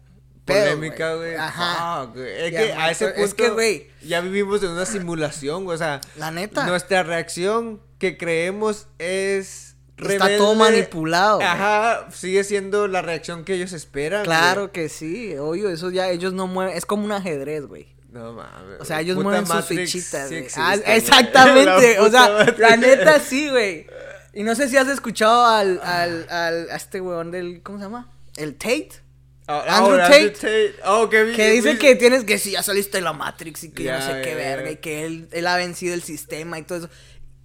pedo, polémica, güey. Ajá. Es que a ese punto es que, güey. ya vivimos en una simulación, güey, o sea, La neta. nuestra reacción que creemos es Está todo manipulado, güey. Ajá, sigue siendo la reacción que ellos esperan. Claro güey. que sí, obvio, eso ya ellos no mueven, es como un ajedrez, güey. No mames. O sea, ellos mueven sus Matrix fichitas, sí güey. existe, Ah, exactamente, o sea, Matrix. la neta sí, güey. Y no sé si has escuchado al, al, al, a este weón del, ¿cómo se llama? El Tate. Ah, Andrew Tate. Oh, que, dice vi- que tienes que si ya saliste de la Matrix y que Ya, no sé qué verga y que él, él ha vencido el sistema y todo eso.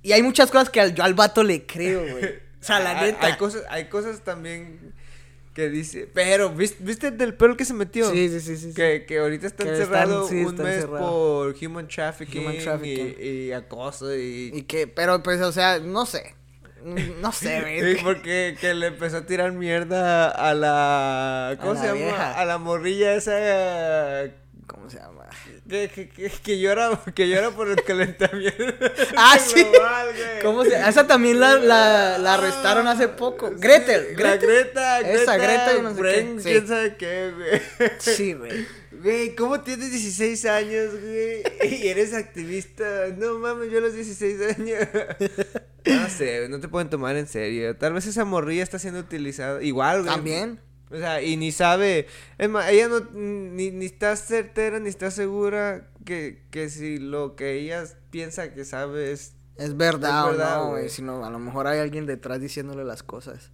Y hay muchas cosas que al, yo al vato le creo, güey. O sea, la Hay- neta. Hay cosas, hay cosas también que dice. Pero, ¿viste, ¿viste del peor que se metió? Sí, sí, sí, sí, sí. Que, que ahorita está Que encerrado están- sí, un está mes encerrado. por human trafficking, Human trafficking. Y, y acoso y. Y que, pero pues, o sea, no sé. No sé, güey. porque que le empezó a tirar mierda a la. ¿Cómo A se la llama? vieja. A la morrilla esa. ¿Cómo se llama? Que, que, que, llora, que llora por el calentamiento. Ah, sí. global, güey. ¿Cómo se Esa también la, la, la arrestaron hace poco. Gretel. La Gretel. Greta, Greta. Esa, Greta no sé qué, sí. quién sabe qué, güey. Sí, güey. Güey, ¿cómo tienes 16 años, güey? Y eres activista. No mames, yo a los 16 años. No sé, no te pueden tomar en serio. Tal vez esa morrilla está siendo utilizada. Igual, güey. También. O sea, y ni sabe. Es más, ella no. Ni, ni está certera, ni está segura que, que si lo que ella piensa que sabe es. Es verdad, Es verdad, o no, güey. Sino a lo mejor hay alguien detrás diciéndole las cosas.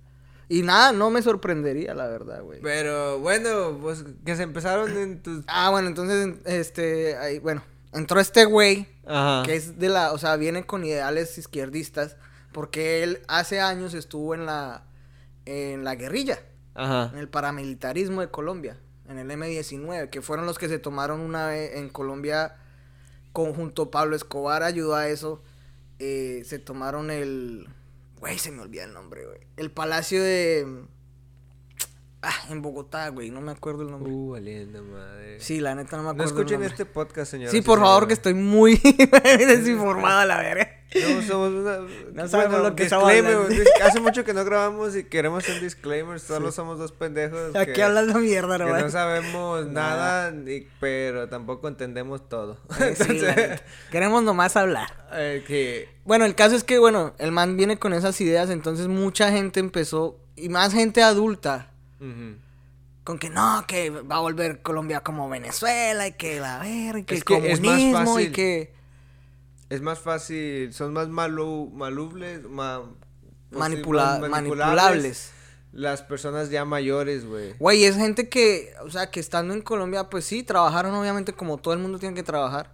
Y nada, no me sorprendería, la verdad, güey. Pero bueno, pues que se empezaron en tus. Ah, bueno, entonces, este, ahí, bueno, entró este güey, Ajá. que es de la, o sea, viene con ideales izquierdistas, porque él hace años estuvo en la, en la guerrilla, Ajá. en el paramilitarismo de Colombia, en el M19, que fueron los que se tomaron una vez en Colombia, conjunto Pablo Escobar ayudó a eso, eh, se tomaron el, güey, se me olvida el nombre, güey, el palacio de, ah, en Bogotá, güey, no me acuerdo el nombre. Uh, valiendo madre. Sí, la neta no me No acuerdo. el escuchen nombre. este podcast, señor. Sí, por favor, que estoy muy desinformada, la verga. No somos una. No sabemos lo que disclaimer, Hace mucho que no grabamos y queremos un disclaimer. Solo somos dos pendejos. Aquí que, hablando mierda, que no, sabemos nada, pero tampoco entendemos todo. Entonces, Queremos nomás hablar. eh, que. Bueno, el caso es que, bueno, el man viene con esas ideas, entonces mucha gente empezó, y más gente adulta, con que no, que va a volver Colombia como Venezuela, y que la verga, y que Es el que es más comunismo, y fácil. que... Es más fácil, son más malu, malubles, ma- Manipula- manipulables. Las personas ya mayores, güey. Güey, es gente que, o sea, que estando en Colombia, pues sí, trabajaron obviamente como todo el mundo tiene que trabajar.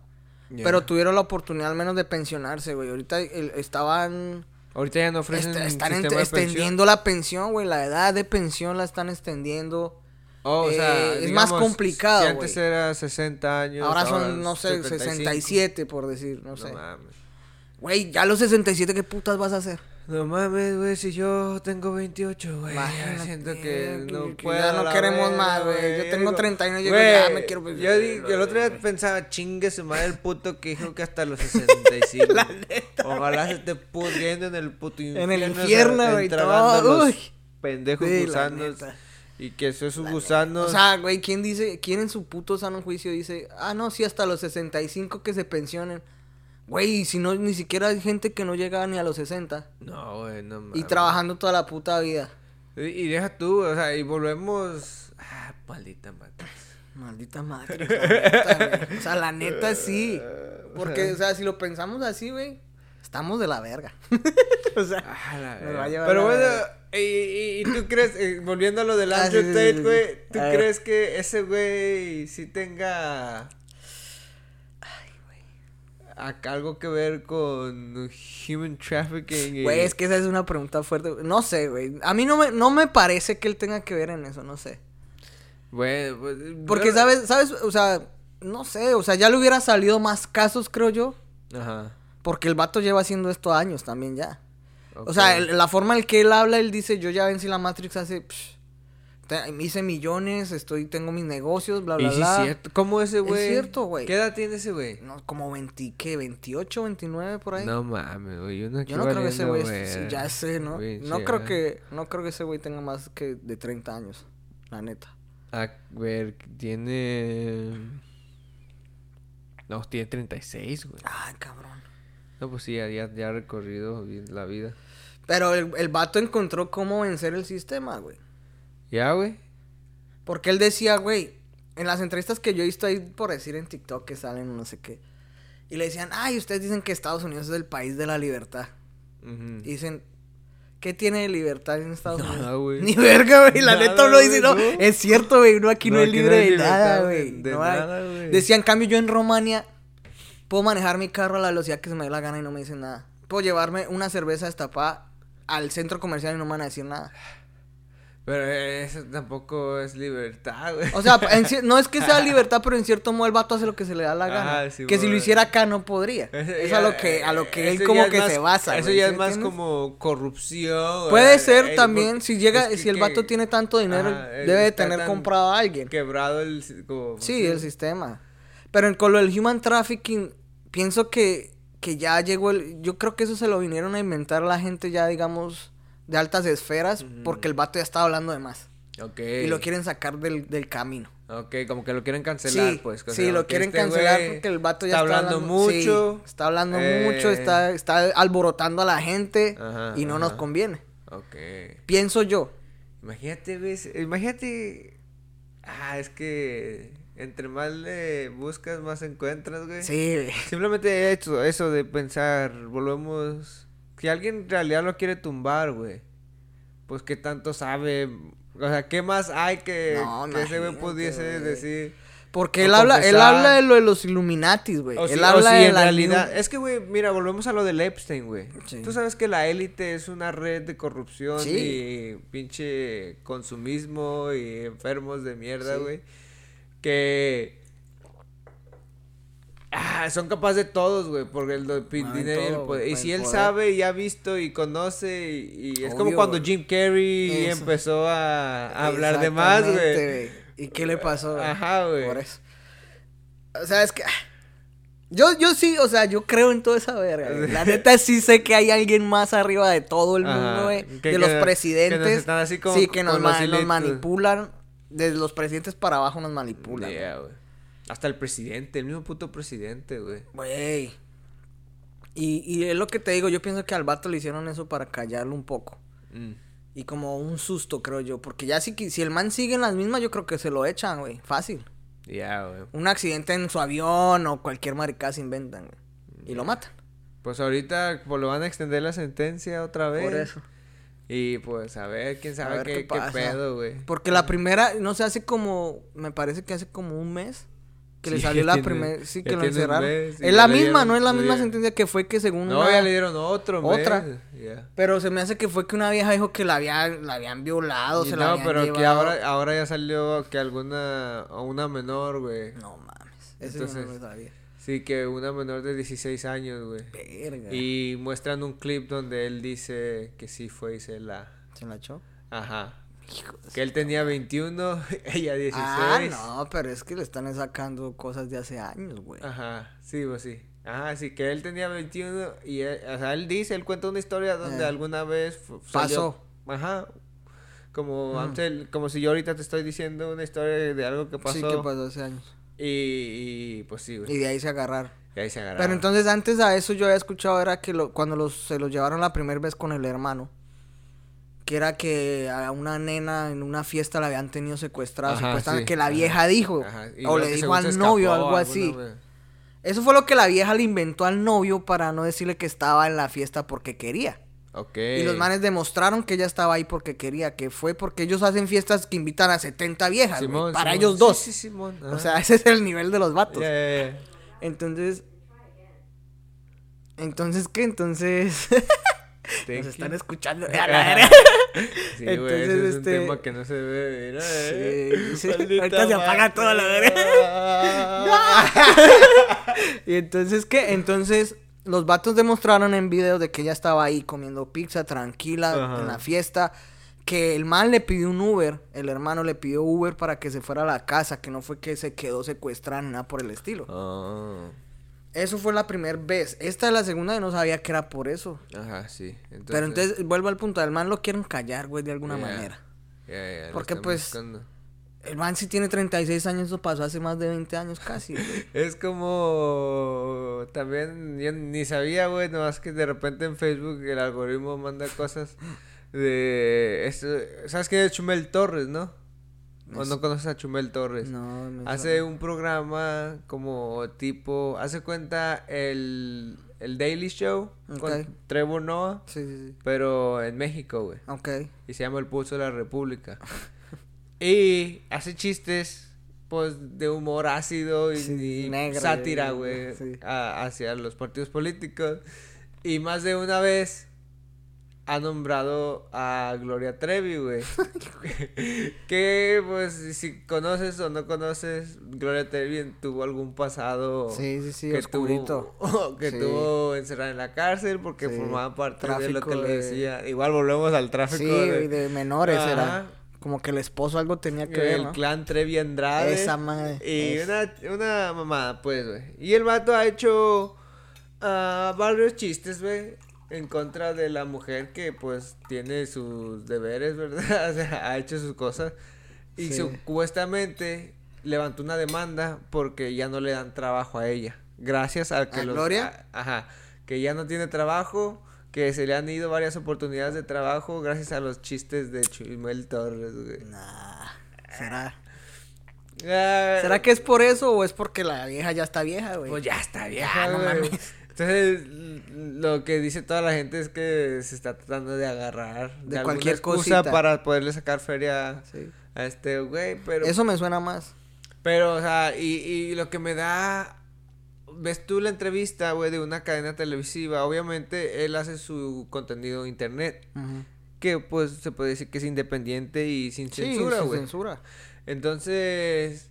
Pero tuvieron la oportunidad al menos de pensionarse, güey. Ahorita el- estaban... Ahorita ya no ofrecen Est- están sistema ent- de extendiendo la pensión, güey. La edad de pensión la están extendiendo. Oh, o sea, Eh, es más digamos, complicado, Si antes güey. era 60 años. Ahora son, no sé, 75. 67, por decir, no No sé. mames. Güey, ya a los 67, ¿qué putas vas a hacer? No mames, güey, si yo tengo 28, güey. Siento que que- no puedo. ya no la queremos verga, más, güey. Yo tengo digo, 31 y ya me quiero- Yo di- el otro día pensaba, chingue su madre el puto que dijo que hasta los 65. La neta, Ojalá se esté pudriendo en el puto infierno. En el infierno, güey, los pendejos Sí, la gusanos. neta. Y que esos gusanos. O sea, güey, ¿quién dice, quién en su puto sano juicio dice, ah, no, sí, hasta los 65 que se pensionen? Güey, si no, ni siquiera hay gente que no llega ni a los 60 no, güey, no mames. y trabajando toda la puta vida. Y, y deja tú, o sea, y volvemos. Ah, maldita Matrix. Maldita madre. neta. O sea, la neta sí. Porque, o sea, si lo pensamos así, güey, estamos de la verga. o sea, Ah, la verga. va a llevar Pero bueno. Y, y- tú crees, eh, volviendo a lo del Ah, Andrew sí, Tate, sí, sí. güey, ¿tú crees que ese güey sí tenga acá algo que ver con human trafficking? y- güey, es que esa es una pregunta fuerte. No sé, güey. A mí no me, no me parece que él tenga que ver en eso, no sé. Bueno, pues, Porque, ¿sabes? ¿Sabes? O sea, no sé, o sea, ya le hubiera salido más casos, creo yo. Ajá. Porque el vato lleva haciendo esto años también ya. Ok. O sea, el- la forma en que él habla, él dice, yo ya vencí la Matrix hace... psh, te- hice millones, estoy, tengo mis negocios, bla, Y bla, sí, bla. es cierto. ¿Cómo ese güey? cierto, güey. ¿Qué edad tiene ese güey? No, como 20, ¿qué? ¿28, 29 por ahí? No mames, güey. Yo no, Yo no creo que ese güey, sí, ya sé, ¿no? Pinche, No creo que, no creo que ese güey tenga más que de 30 años, la neta. A ver, tiene. No, tiene 36, güey. Ay, cabrón. No, pues sí, ya, ya, ha recorrido la vida. Pero el, el vato encontró cómo vencer el sistema, güey. ¿Ya, güey? Porque él decía, güey, en las entrevistas que yo he visto ahí por decir en TikTok que salen no sé qué. Y le decían, ay, ustedes dicen que Estados Unidos es el país de la libertad. Y dicen, ¿qué tiene de libertad en Estados Nada, Unidos? güey. Ni verga, güey. La Nada, neta uno dice, no, no. es cierto, güey. Uno aquí no, No, es no libre hay de libertad, nada, güey, güey. de No hay. nada, güey. Decía, en cambio, yo en Romania puedo manejar mi carro a la velocidad que se me dé la gana y no me dicen nada. Puedo llevarme una cerveza destapada al centro comercial y no me van a decir nada. Pero eso tampoco es libertad, güey. O sea, en no es que sea libertad, pero en cierto modo el vato hace lo que se le da la gana. Ah, sí, que si lo hiciera acá no podría. Ese Es ya- a lo que, a lo que él como que más- se basa. Eso güey, ya ¿sí es más entiendes? como corrupción. Puede ser el- también, si llega, es que- si el que- vato tiene tanto dinero, debe de tener comprado a alguien. Quebrado el. Sí, el sistema. Pero en, con lo del human trafficking, pienso que, que ya llegó el... Yo creo que eso se lo vinieron a inventar la gente ya, digamos, de altas esferas, porque el vato ya estaba hablando de más. Ok. Y lo quieren sacar del, del camino. Ok, como que lo quieren cancelar, Sí, pues. sí, sea, lo quieren este cancelar porque el vato ya está está, hablando, mucho. está hablando eh, mucho, está, está alborotando a la gente Ajá, y no nos conviene. Ok. Pienso yo. Imagínate, ves, imagínate. Ah, es que entre más le buscas, más encuentras, güey. Sí, Simplemente eso, eso de pensar, volvemos. Si alguien en realidad lo quiere tumbar, güey. Pues qué tanto sabe. O sea, ¿qué más hay que, No, que ese güey pudiese güey. decir? porque él habla, él habla de lo de los Illuminatis, güey. Él habla de en la realidad. New- Es que, güey, mira, volvemos a lo del Epstein, güey. Sí. Tú sabes que la élite es una red de corrupción y pinche consumismo y enfermos de mierda, güey. Que. Ah, son capaces de todos, güey, por el Mueven dinero y el poder. Y si el él poder. sabe y ha visto y conoce y, y es como cuando. Jim Carrey Eso. empezó a, a hablar de más, güey. ¿Y qué le pasó? Ajá, güey. Por eso. O sea, es que. Yo, yo sí, o sea, yo creo en toda esa verga. güey. La neta sí sé que hay alguien más arriba de todo el Ajá, mundo, güey. que- De los presidentes. que nos están así como sí, que nos, ma- los nos manipulan. Desde los presidentes para abajo nos manipulan. güey. Yeah, güey. Hasta el presidente, el mismo puto presidente, güey. Güey. Y, y es lo que te digo, yo pienso que al vato le hicieron eso para callarlo un poco. Mm. Y como un susto, creo yo. Porque ya si, si el man sigue en las mismas, yo creo que se lo echan, güey. Fácil. Ya, güey. Un accidente en su avión o cualquier maricada se inventan, güey. Y lo matan. Pues ahorita pues, le van a extender la sentencia otra vez. Por eso. Y pues a ver, quién sabe ver qué, qué pedo, güey. Porque la primera, no sé, hace como, me parece que hace como un mes, Que le salió la primera. Sí, que lo encerraron. mes es la misma, dieron- no es la misma sentencia que fue que según. No, una- ya le dieron otro, Otra. mes. Pero se me hace que fue que una vieja dijo que la, había, la habían violado, Y se no, la habían pero que ahora, ahora ya salió que alguna, o una menor, güey. No mames. Eso Entonces- no lo sabía. Sí, que una menor de 16 años, güey. Verga. Y muestran un clip donde él dice que sí fue y se la... ¿Se la echó? Ajá. Hijo Que él tenía 21, ella 16. Ah, no, pero es que le están sacando cosas de hace años, güey. Ajá, sí, pues sí. Ajá, sí, que él tenía 21 y él, o sea, él dice, él cuenta una historia donde Eh. alguna vez Pasó. Ajá. Como Mm. antes, como si yo ahorita te estoy diciendo una historia de algo que pasó. Sí, que pasó hace años. Y, y, pues sí, güey. Y de ahí se agarraron. Y ahí se agarraron. Pero entonces antes a eso yo había escuchado era que lo, cuando los, se los llevaron la primera vez con el hermano, que era que a una nena en una fiesta la habían tenido secuestrada, Ajá, sí, que la ajá. vieja dijo, Ajá, y o le dijo al novio, algo así. vez. Eso fue lo que la vieja le inventó al novio para no decirle que estaba en la fiesta porque quería. Ok. Y los manes demostraron que ella estaba ahí porque quería, que fue porque ellos hacen fiestas que invitan a 70 viejas, güey, Simón, para Simón. ellos dos. Sí, sí, Simón. O sea, ese es el nivel de los vatos. Entonces. Entonces, ¿qué? Entonces. Nos están escuchando. Sí, güey, Entonces, ese es este- un tema que no se ve, mira, eh. Sí, sí. Maldita Ahorita se apaga todo, la y entonces, ¿qué? Entonces, los vatos demostraron en video de que ella estaba ahí comiendo pizza tranquila Ajá. en la fiesta. Que el man le pidió un Uber, el hermano le pidió Uber para que se fuera a la casa, que no fue que se quedó secuestrada ni nada por el estilo. Ah, Eso fue la primera vez. Esta es la segunda y no sabía que era por eso. ajá, sí. Entonces, Pero entonces, vuelvo al punto, al man lo quieren callar, güey, de alguna manera. Porque, pues, buscando. El man si tiene 36 años, eso pasó hace más de 20 años casi, güey. Es como también yo ni sabía, güey, nomás que de repente en Facebook el algoritmo manda cosas de eso, ¿sabes quién es Chumel Torres, no? ¿O Es- no conoces a Chumel Torres? No, me Hace un programa como tipo, hace cuenta el, el Daily Show con Trevor Noah, Sí, sí, sí. pero en México, güey. Ok. Y se llama El Pulso de la República. y hace chistes, pues, de humor ácido y, Sí, y negro, sátira, güey, sí. hacia los partidos políticos. Y más de una vez ha nombrado a Gloria Trevi, güey. que, pues, si conoces o no conoces, Gloria Trevi tuvo algún pasado Sí, sí, sí, que oscurito. tuvo, que Sí. tuvo encerrada en la cárcel porque Sí. formaba parte de lo Tráfico que le de- decía. Igual volvemos al tráfico Sí, de, de menores Ajá. era. Como que el esposo algo tenía que ver, el ¿no? clan Trevi Andrade. Esa madre. Y es- una, una mamada, pues, güey. Y el vato ha hecho ah, varios chistes, güey, en contra de la mujer que, pues, tiene sus deberes, ¿verdad? O sea, ha hecho sus cosas. Y Sí. supuestamente levantó una demanda porque ya no le dan trabajo a ella. Gracias a que ¿A los- Gloria? a- ajá. Que ya no tiene trabajo. Que se le han ido varias oportunidades de trabajo gracias a los chistes de Chumel Torres, güey. Nah, ¿será? Ah, ¿Será que es por eso o es porque la vieja ya está vieja, güey? Pues ya está vieja, Ah, no güey. mames. Entonces, lo que dice toda la gente es que se está tratando de agarrar De alguna cualquier excusa cosita. para poderle sacar feria Sí. a este güey, pero Eso me suena más. pero o sea, y, y lo que me da ves tú la entrevista, güey, de una cadena televisiva, obviamente él hace su contenido en internet, que pues se puede decir que es independiente y sin Sí, censura, güey. censura. Entonces,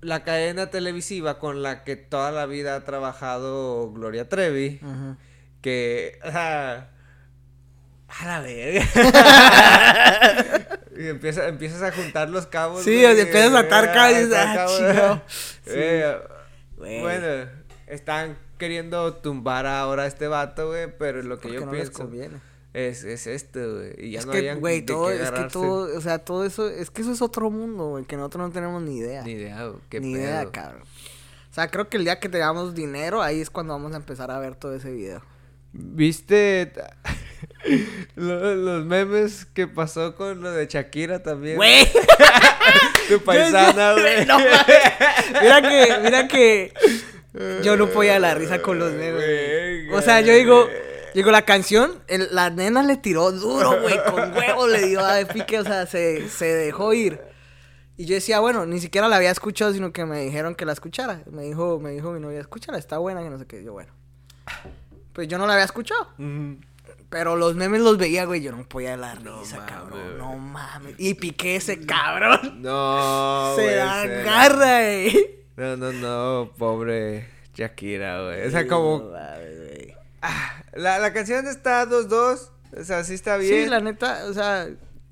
la cadena televisiva con la que toda la vida ha trabajado Gloria Trevi, que... a la verga. y empieza, empiezas a juntar los cabos. Sí, güey, empiezas a atar cabos "Ah, cabos". chingado". Sí. Eh, Bueno, están queriendo tumbar ahora a este vato, güey, pero lo que Porque yo no les pienso conviene. es, es esto, güey. Y ya es no que, güey, todo, es que todo, o sea, todo eso, es que eso es otro mundo, güey, que nosotros no tenemos ni idea. Ni idea, güey, qué ni idea, cabrón. O sea, creo que el día que tengamos dinero, ahí es cuando vamos a empezar a ver todo ese video. ¿Viste los memes que pasó con lo de Shakira también? ¡Güey! Tu paisana, güey. No. Mira que, mira que yo no podía la risa con los memes. O sea, yo digo, digo, la canción, el- la nena le tiró duro, güey, con huevo le dio a pique, o sea, se, se dejó ir. Y yo decía, bueno, ni siquiera la había escuchado, sino que me dijeron que la escuchara. Me dijo, me dijo mi novia, escúchala, está buena, que no sé qué. Yo, bueno. Pues yo no la había escuchado. Pero los memes los veía, güey. Yo no podía la risa, cabrón. No mames. Y piqué ese cabrón. No, Se güey, agarra, güey. No, no, no, pobre Shakira, güey. O sea, como... No mames, güey. Ah, la, la canción está 2-2. O sea, sí está bien. Sí, la neta, o sea,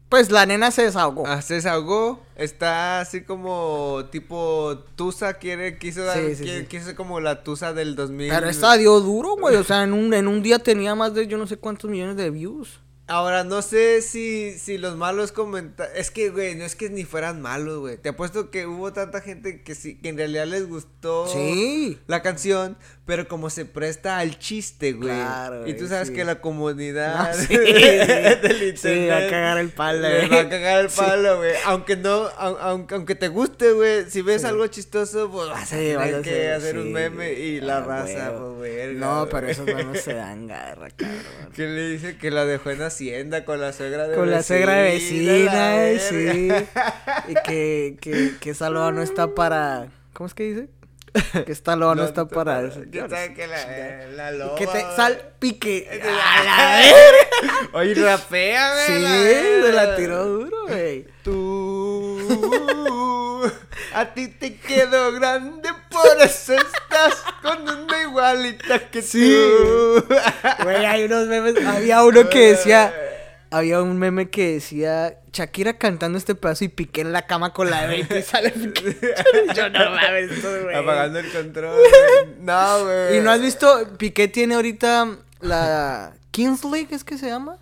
pues la nena se desahogó. Ah, se desahogó. Está así como tipo Tusa quiere, quiso dar, Sí, sí, quiere- sí. quiso como la Tusa del 2000. Pero esta dio duro, güey. O sea, en un, en un día tenía más de yo no sé cuántos millones de views. Ahora, no sé si, si los malos comentarios... Es que, güey, no es que ni fueran malos, güey. Te apuesto que hubo tanta gente que sí, que en realidad les gustó Sí. la canción, pero como se presta al chiste, güey. Claro, y tú güey, sabes sí. que la comunidad Ah, sí, del Sí, va a internet cagar el palo, güey. va a cagar el palo, güey. Aunque no, au- aunque, aunque te guste, güey, si ves algo chistoso, pues vas a Sí, vas tener a que hacer- un meme y la ah, raza, huevo. pues, verga, No, pero güey. esos memes se dan garra, cabrón. Que le dice que la dejó en Hacienda con la suegra de Con la suegra de vecina, sí. Y que, que, que esa loa no está para. ¿Cómo es que dice? Que esta loa no, está para eso. ¿Quién sabe que la, la loba? Que te sal pique. Eh, A la verga. Oye, rapea, güey. Sí, la se la tiró duro, güey. Tú, a ti te quedó grande, por eso estás con una igualita que Sí. tú. Güey, hay unos memes. Había uno que decía. Había un meme que decía Shakira cantando este pedazo y piqué en la cama con la de y sale Piqué. Yo no mames, esto, güey. Apagando el control. No, güey. ¿Y no has visto? Piqué tiene ahorita la Kings League, ¿es que se llama?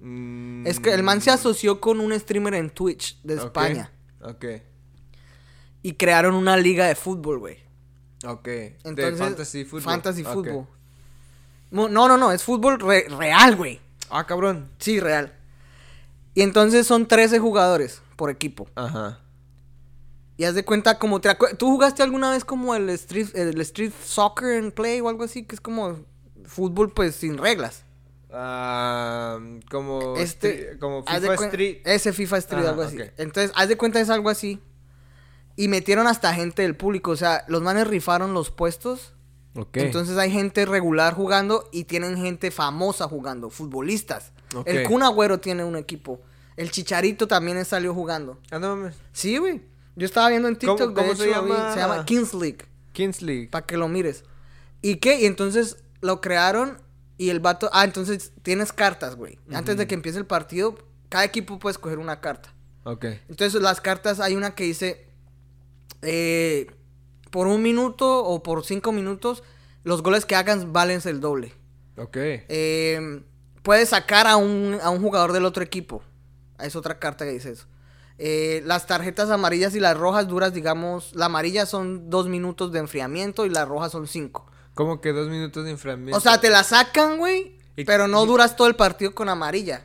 Mm, Es que el man se asoció con un streamer en Twitch de España. Ok, Y crearon una liga de fútbol, güey. ok. Entonces, de fantasy fútbol. Fantasy fútbol. No, no, no, no, es fútbol re- real, güey. Ah, cabrón. Sí, real. Y entonces son 13 jugadores por equipo. Ajá. Y haz de cuenta como te ¿Tú jugaste alguna vez como el street, el street soccer en play o algo así? Que es como fútbol pues sin reglas. Ah, como, Este, como FIFA Street. Ese FIFA Street, Ajá, algo así. Entonces, haz de cuenta es algo así. Y metieron hasta gente del público. O sea, los manes rifaron los puestos. Entonces hay gente regular jugando y tienen gente famosa jugando, futbolistas. El Kun Agüero tiene un equipo. El Chicharito también salió jugando. Ah, no mames. Sí, güey. Yo estaba viendo en TikTok, ¿Cómo- de cómo hecho, se llama? se llama Kings League. Kings League. Para que lo mires. ¿Y qué? Y entonces lo crearon y el vato... Ah, entonces tienes cartas, güey. Antes de que empiece el partido, cada equipo puede escoger una carta. Ok. Entonces las cartas, hay una que dice... eh, por un minuto o por cinco minutos, los goles que hagan valen el doble. Ok. Eh, puedes sacar a un, a un jugador del otro equipo. Es otra carta que dice eso. Eh, las tarjetas amarillas y las rojas duras, digamos, la amarilla son dos minutos de enfriamiento y las rojas son cinco. Como que dos minutos de enfriamiento. O sea, te la sacan, güey, pero no duras todo el partido con amarilla.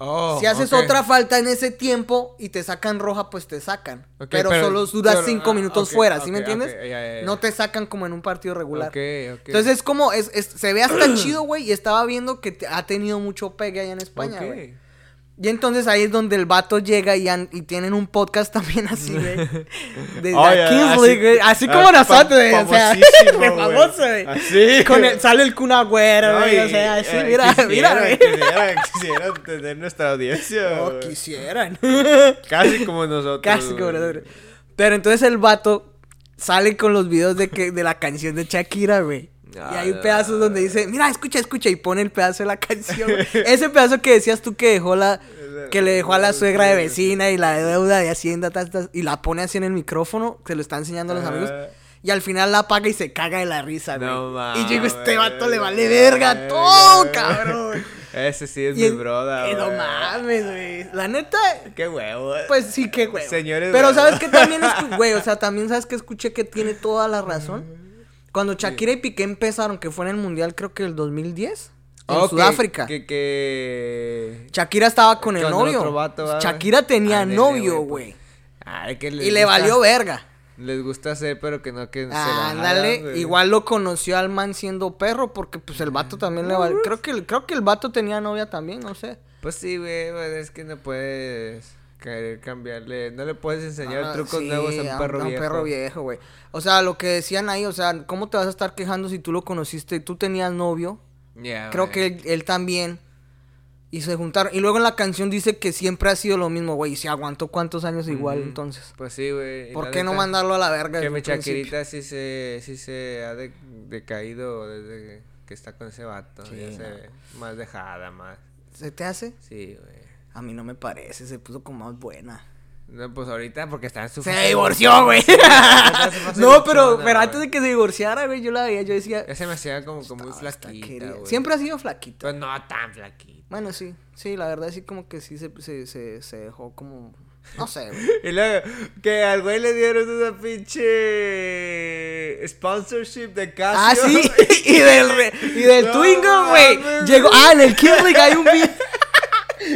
Oh, si haces otra falta en ese tiempo y te sacan roja, pues te sacan. Pero, pero- solo duras pero- cinco ah, minutos fuera, ¿sí me entiendes? No te sacan como en un partido regular. Entonces es como, es, es- se ve hasta chido, güey, y estaba viendo que te- ha tenido mucho pegue allá en España, güey. Y entonces ahí es donde el vato llega y, tienen un podcast también así, güey. De la Oye, Kings así- League, güey. Así ah, como nosotros, fa- güey. O sea, güey. famoso, güey. Así. Con el, sale el Kun Agüero, güey. O sea, así, eh, mira, quisiera, mira, güey. Quisiera, quisiera tener nuestra audiencia. No, quisieran. Casi como nosotros. Casi como nosotros. Pero entonces el vato sale con los videos de que de la canción de Shakira, güey. Y hay Ah, pedazos donde dice, mira, escucha, escucha, y pone el pedazo de la canción. Ese pedazo que decías tú que dejó la, que le dejó a la suegra de vecina y la deuda de Hacienda, y la pone así en el micrófono, se lo está enseñando a los amigos. Y al final la apaga y se caga de la risa, güey. No y yo digo, este vato le vale verga verga, todo, cabrón. Ese sí es Y mi en- broda, No mames, güey. La neta, Qué huevo. pues sí, qué güey. Señores, Pero sabes que también güey, o sea, también sabes que escuché que tiene toda la razón. Cuando Shakira y Piqué empezaron, que fue en el mundial, creo que el 2010, en Oh, que- Sudáfrica. Que, que... Shakira estaba con el Con el novio. otro vato. Shakira tenía Ah, novio, güey, les Y le gusta- valió verga. Les gusta hacer, pero que no que se la hagan, güey. igual lo conoció al man siendo perro, porque pues el vato también le valió. Creo que, el- creo que el vato tenía novia también, no sé. Pues sí, güey, es que no puedes... querer cambiarle. No le puedes enseñar Ah, trucos sí, nuevos a un perro a viejo. perro viejo, güey. O sea, lo que decían ahí, o sea, ¿cómo te vas a estar quejando si tú lo conociste y tú tenías novio? Ya, Creo que él, él también. Y se juntaron. Y luego en la canción dice que siempre ha sido lo mismo, güey. Y se aguantó cuántos años igual, entonces. Pues sí, güey. ¿Por qué no mandarlo a la verga? Que mi un chaquirita sí se, sí se ha de- decaído desde que está con ese vato. Sí, ya no. se ve más dejada, más. ¿Se te hace? Sí, güey. A mí no me parece, se puso como más buena. No, pues ahorita porque está en su Se divorció, güey. no, pero, pero antes de que se divorciara, güey, yo la veía, yo decía. Ya se me hacía como, como muy "Esta- esta flaquita, quería". güey. Siempre ha sido flaquita. Pues no tan flaquita. Bueno, sí, sí, la verdad sí como que sí se, se, se, se dejó como... No sé, güey. Y luego, que al güey le dieron una pinche sponsorship de Casio. Ah, sí, y del, re- y del No Twingo, güey. Llegó, ah, en el Kingling hay un.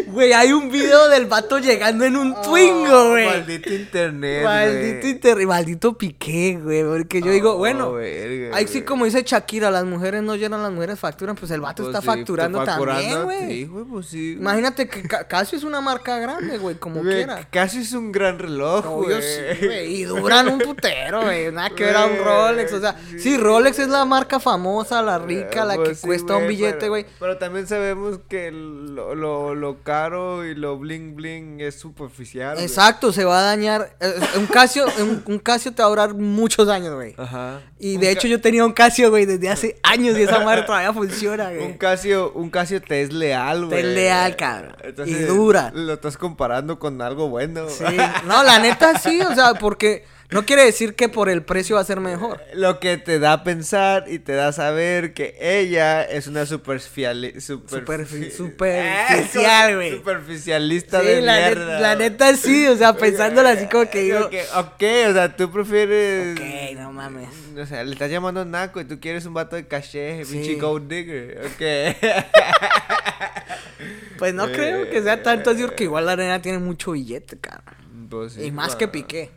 Güey, hay un video del vato llegando en un Twingo, güey. Oh, Maldito internet, Maldito güey. inter... maldito piqué, güey. Porque yo digo, Oh, bueno, verga, ahí sí como dice Shakira, las mujeres no llenan, las mujeres facturan, pues el vato Pues está sí, facturando también, güey. Sí, güey, pues sí. Imagínate que Ca- Casio es una marca grande, güey, como quiera. Casi es un gran reloj, güey. sí, güey. Y duran un putero, güey. Nada que ver a un Rolex. O sea, sí, sí. Rolex es la marca famosa, la rica, la que Pues sí, cuesta un güey, billete, pero- güey. Pero, también sabemos que lo, lo, lo caro y lo bling bling es superficial. güey. Exacto, se va a dañar. Eh, Un Casio, un, un Casio te va a durar muchos años, güey. Ajá. Y Un de hecho yo tenía un Casio, güey, desde hace años y esa madre todavía funciona, Un güey. Casio, un Casio te es leal, güey. Te es leal, cabrón. Y dura. Lo estás comparando con algo bueno. Sí. No, la neta sí, o sea, porque no quiere decir que por el precio va a ser mejor. Lo que te da a pensar y te da a saber que ella es una superficial... Super, Superfi- superficial, güey. Superficialista Sí, de la, mierda. la neta sí, o sea, pensándola así como que digo. Ok, ok, o sea, tú prefieres... Ok, no mames. O sea, le estás llamando naco y tú quieres un vato de caché, Sí. pinche gold digger. Ok. Pues no creo que sea tanto así porque igual la arena tiene mucho billete, cara. Pues sí, y más que Piqué.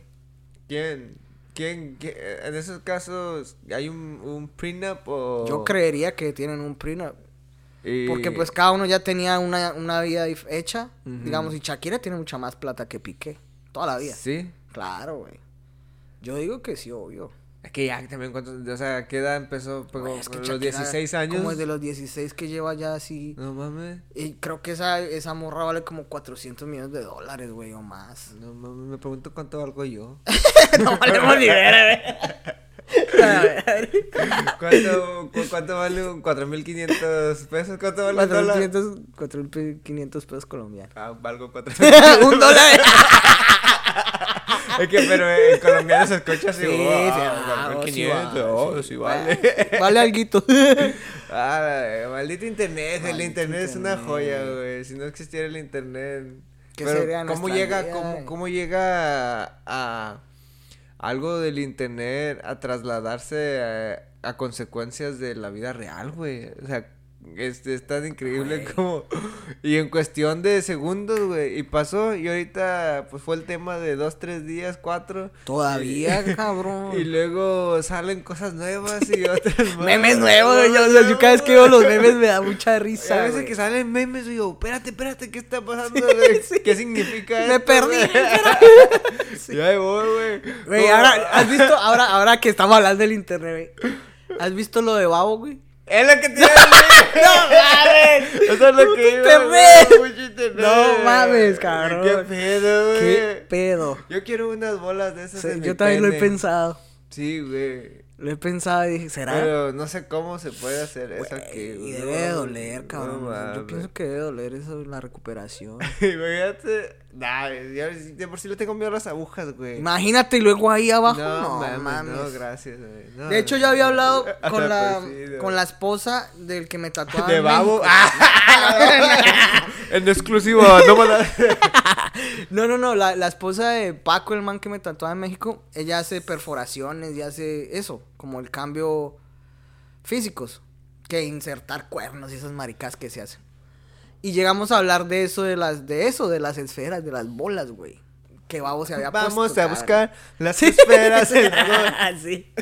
¿Quién? ¿Quién? En esos casos, ¿hay un, un prenup o...? Yo creería que tienen un prenup. Y- Porque pues cada uno ya tenía una, una vida hecha. Digamos, y Shakira tiene mucha más plata que Piqué. Toda la vida. Sí. Claro, güey. Yo digo que sí, obvio. Es que ya también, ¿cuántos? O sea, ¿a qué edad empezó? Pues, Güey, es que ¿Con los Shakira, 16 años? Como desde los 16 que lleva ya así. No mames. Y creo que esa, esa morra vale como 400 millones de dólares, güey, o más. No mames, me pregunto cuánto valgo yo. no valemos ni ver, ¿Cuánto, cu- cuánto vale un 4.500 pesos? ¿Cuánto vale un dólar? 4.500 4.500 pesos colombianos. Ah, valgo 4.000. un dólar. es que, pero en colombiano se escucha así. Sí, sí, ah, oh, sí 4.500, vale, oh, sí. vale. Vale alguito. Ah, maldito internet, el internet es una joya, güey. Si no existiera el internet. ¿Qué Pero, sería ¿cómo llega, vida, cómo, güey? cómo llega a, algo del internet a trasladarse a, a consecuencias de la vida real, güey? O sea, es, es tan increíble Güey. como... Y en cuestión de segundos, güey. Y pasó, y ahorita pues fue el tema de dos, tres días, cuatro. Todavía, Y cabrón. luego salen cosas nuevas y otras más. Memes nuevos, güey. Yo, yo- yo cada vez que veo los memes me da mucha A risa. veces güey. que salen memes, digo, espérate, espérate, ¿qué está pasando? güey? sí. ¿Qué significa Me esto, perdí, güey? Ya voy, güey. Güey, ahora, ¿has visto? Ahora, ahora que estamos hablando del internet, güey. ¿Has visto lo de Babo, güey? Es lo que decir. ¡No mames! Eso es lo que iba. No mames, cabrón. ¿Qué pedo, güey? ¿Qué pedo? Yo quiero unas bolas de esas Sí, en mi yo también lo he pensado. Sí, güey. Lo he pensado y dije, ¿será? Pero no sé cómo se puede hacer eso aquí, y debe de doler, cabrón. No yo pienso que debe doler eso, la recuperación. Imagínate. Nah, de por sí le tengo miedo a las agujas, güey. Imagínate y luego ahí abajo. No, No, mames, mames. no, gracias, güey. No, De hecho, yo había hablado Ah, con la, pues sí, con la esposa del que me tatuaba. De babo. Ah. en exclusivo, no No, no, no, la, la esposa de Paco, el man que me tatuaba en México, ella hace perforaciones y hace eso, como el cambio físicos, que insertar cuernos y esas maricas que se hacen. Y llegamos a hablar de eso, de las, de eso, de las esferas, de las bolas, güey. Que Babo se había Vamos puesto, a cabrón. buscar las esferas. sí.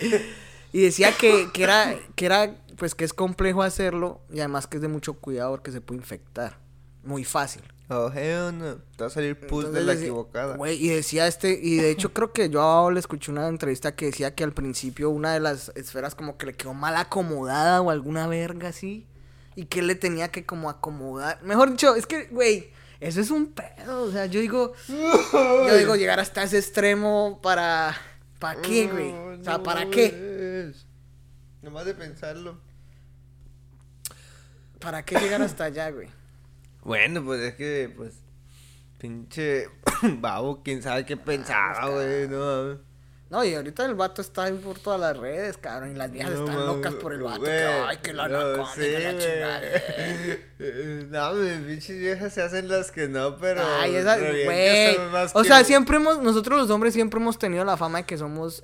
Y decía que, que era, que era, pues que es complejo hacerlo y además que es de mucho cuidado porque se puede infectar. Muy fácil. Oh, hell no. Te va a salir pus de la equivocada. Güey, y decía este, y de hecho creo que yo a le escuché una entrevista que decía que al principio una de las esferas como que le quedó mal acomodada o alguna verga así. Y que le tenía que como acomodar. Mejor dicho, es que, güey, eso es un pedo. O sea, yo digo, yo digo llegar hasta ese extremo para... ¿Para qué, güey? O sea, ¿para qué? Nomás de pensarlo. ¿Para qué llegar hasta allá, güey? Bueno, pues es que, pues, pinche babo, quién sabe qué pensaba, güey, no No, y ahorita el vato está por todas las redes, cabrón, y las viejas están locas por el vato. que, ay, que la no, sí, que la chingada. no, mis pinches viejas se hacen las que no, pero. Ay, esa, güey. O sea, siempre hemos, nosotros los hombres siempre hemos tenido la fama de que somos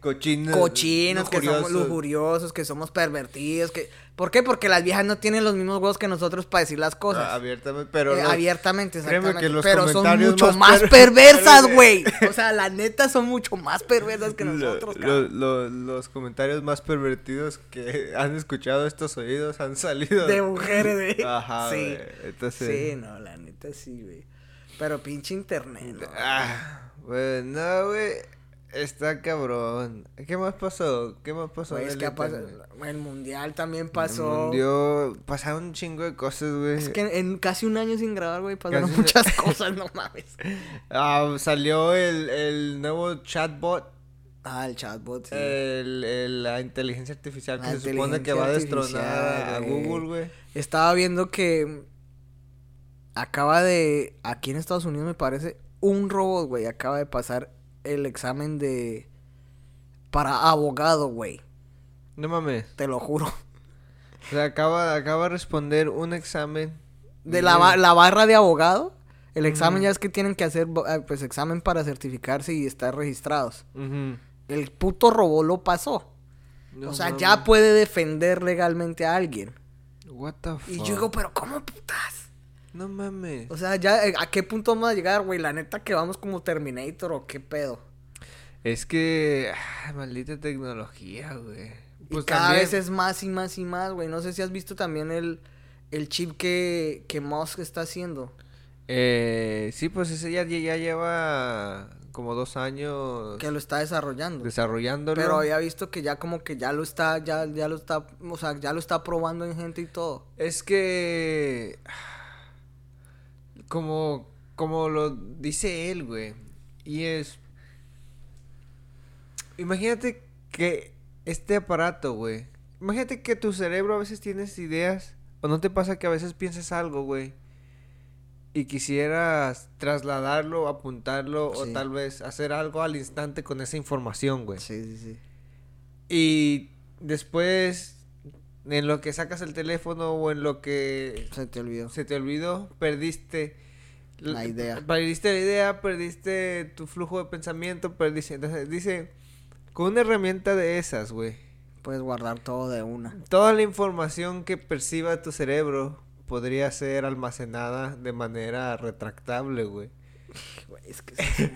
Cochinos. Cochinos, que somos lujuriosos, que somos pervertidos, que... ¿Por qué? Porque las viejas no tienen los mismos huevos que nosotros para decir las cosas. Ah, abiertamente, pero... Eh, abiertamente, exactamente. pero son mucho más, perversas, güey. o sea, la neta son mucho más perversas que nosotros, Los comentarios más pervertidos que han escuchado estos oídos han salido... De mujeres, de... Ajá, sí. Entonces... Sí, no, la neta sí, güey. Pero pinche internet, ¿no? Ah, güey, no, güey... Está cabrón. ¿Qué más pasó? ¿Qué más pasó? es que el mundial también pasó. El mundial... Pasaron un chingo de cosas, güey. Es que en casi un año sin grabar, güey, pasaron muchas cosas, no mames. Ah, salió el, el nuevo chatbot. Ah, el chatbot, sí. El, el, la inteligencia artificial que se supone que va a destronar a Google, güey. Estaba viendo que acaba de, aquí en Estados Unidos me parece, un robot, güey, acaba de pasar el examen de... Para abogado, güey. No mames. Te lo juro. O sea, acaba, acaba de responder un examen. De la, la barra de abogado. El examen ya es que tienen que hacer, eh, pues, examen para certificarse y estar registrados. El puto robó lo pasó. o sea, ya puede defender legalmente a alguien. What the fuck? Y yo digo, pero ¿cómo putas? No mames. O sea, ya, eh, ¿a qué punto vamos a llegar, güey? La neta que vamos como Terminator o qué pedo. Es que, ah, maldita tecnología, güey. Pues cada vez es más y más y más, güey. No sé si has visto también el, el chip que, que Musk está haciendo. Eh, sí, pues ese ya, ya lleva como dos años. Que lo está desarrollando. Desarrollándolo. Pero había visto que ya como que ya lo está, ya, ya lo está, o sea, ya lo está probando en gente y todo. Es que como, como lo dice él, güey. Y es... Imagínate que este aparato, güey. Imagínate que tu cerebro a veces tienes ideas. O no te pasa que a veces piensas algo, güey. Y quisieras trasladarlo, apuntarlo o tal vez hacer algo al instante con esa información, güey. Sí, sí, sí. Y después en lo que sacas el teléfono o en lo que se te olvidó. Se te olvidó, perdiste la idea. Perdiste la idea, perdiste tu flujo de pensamiento, perdiste. Entonces, dice, con una herramienta de esas, güey. Puedes guardar todo de una. Toda la información que perciba tu cerebro podría ser almacenada de manera retractable, güey. es que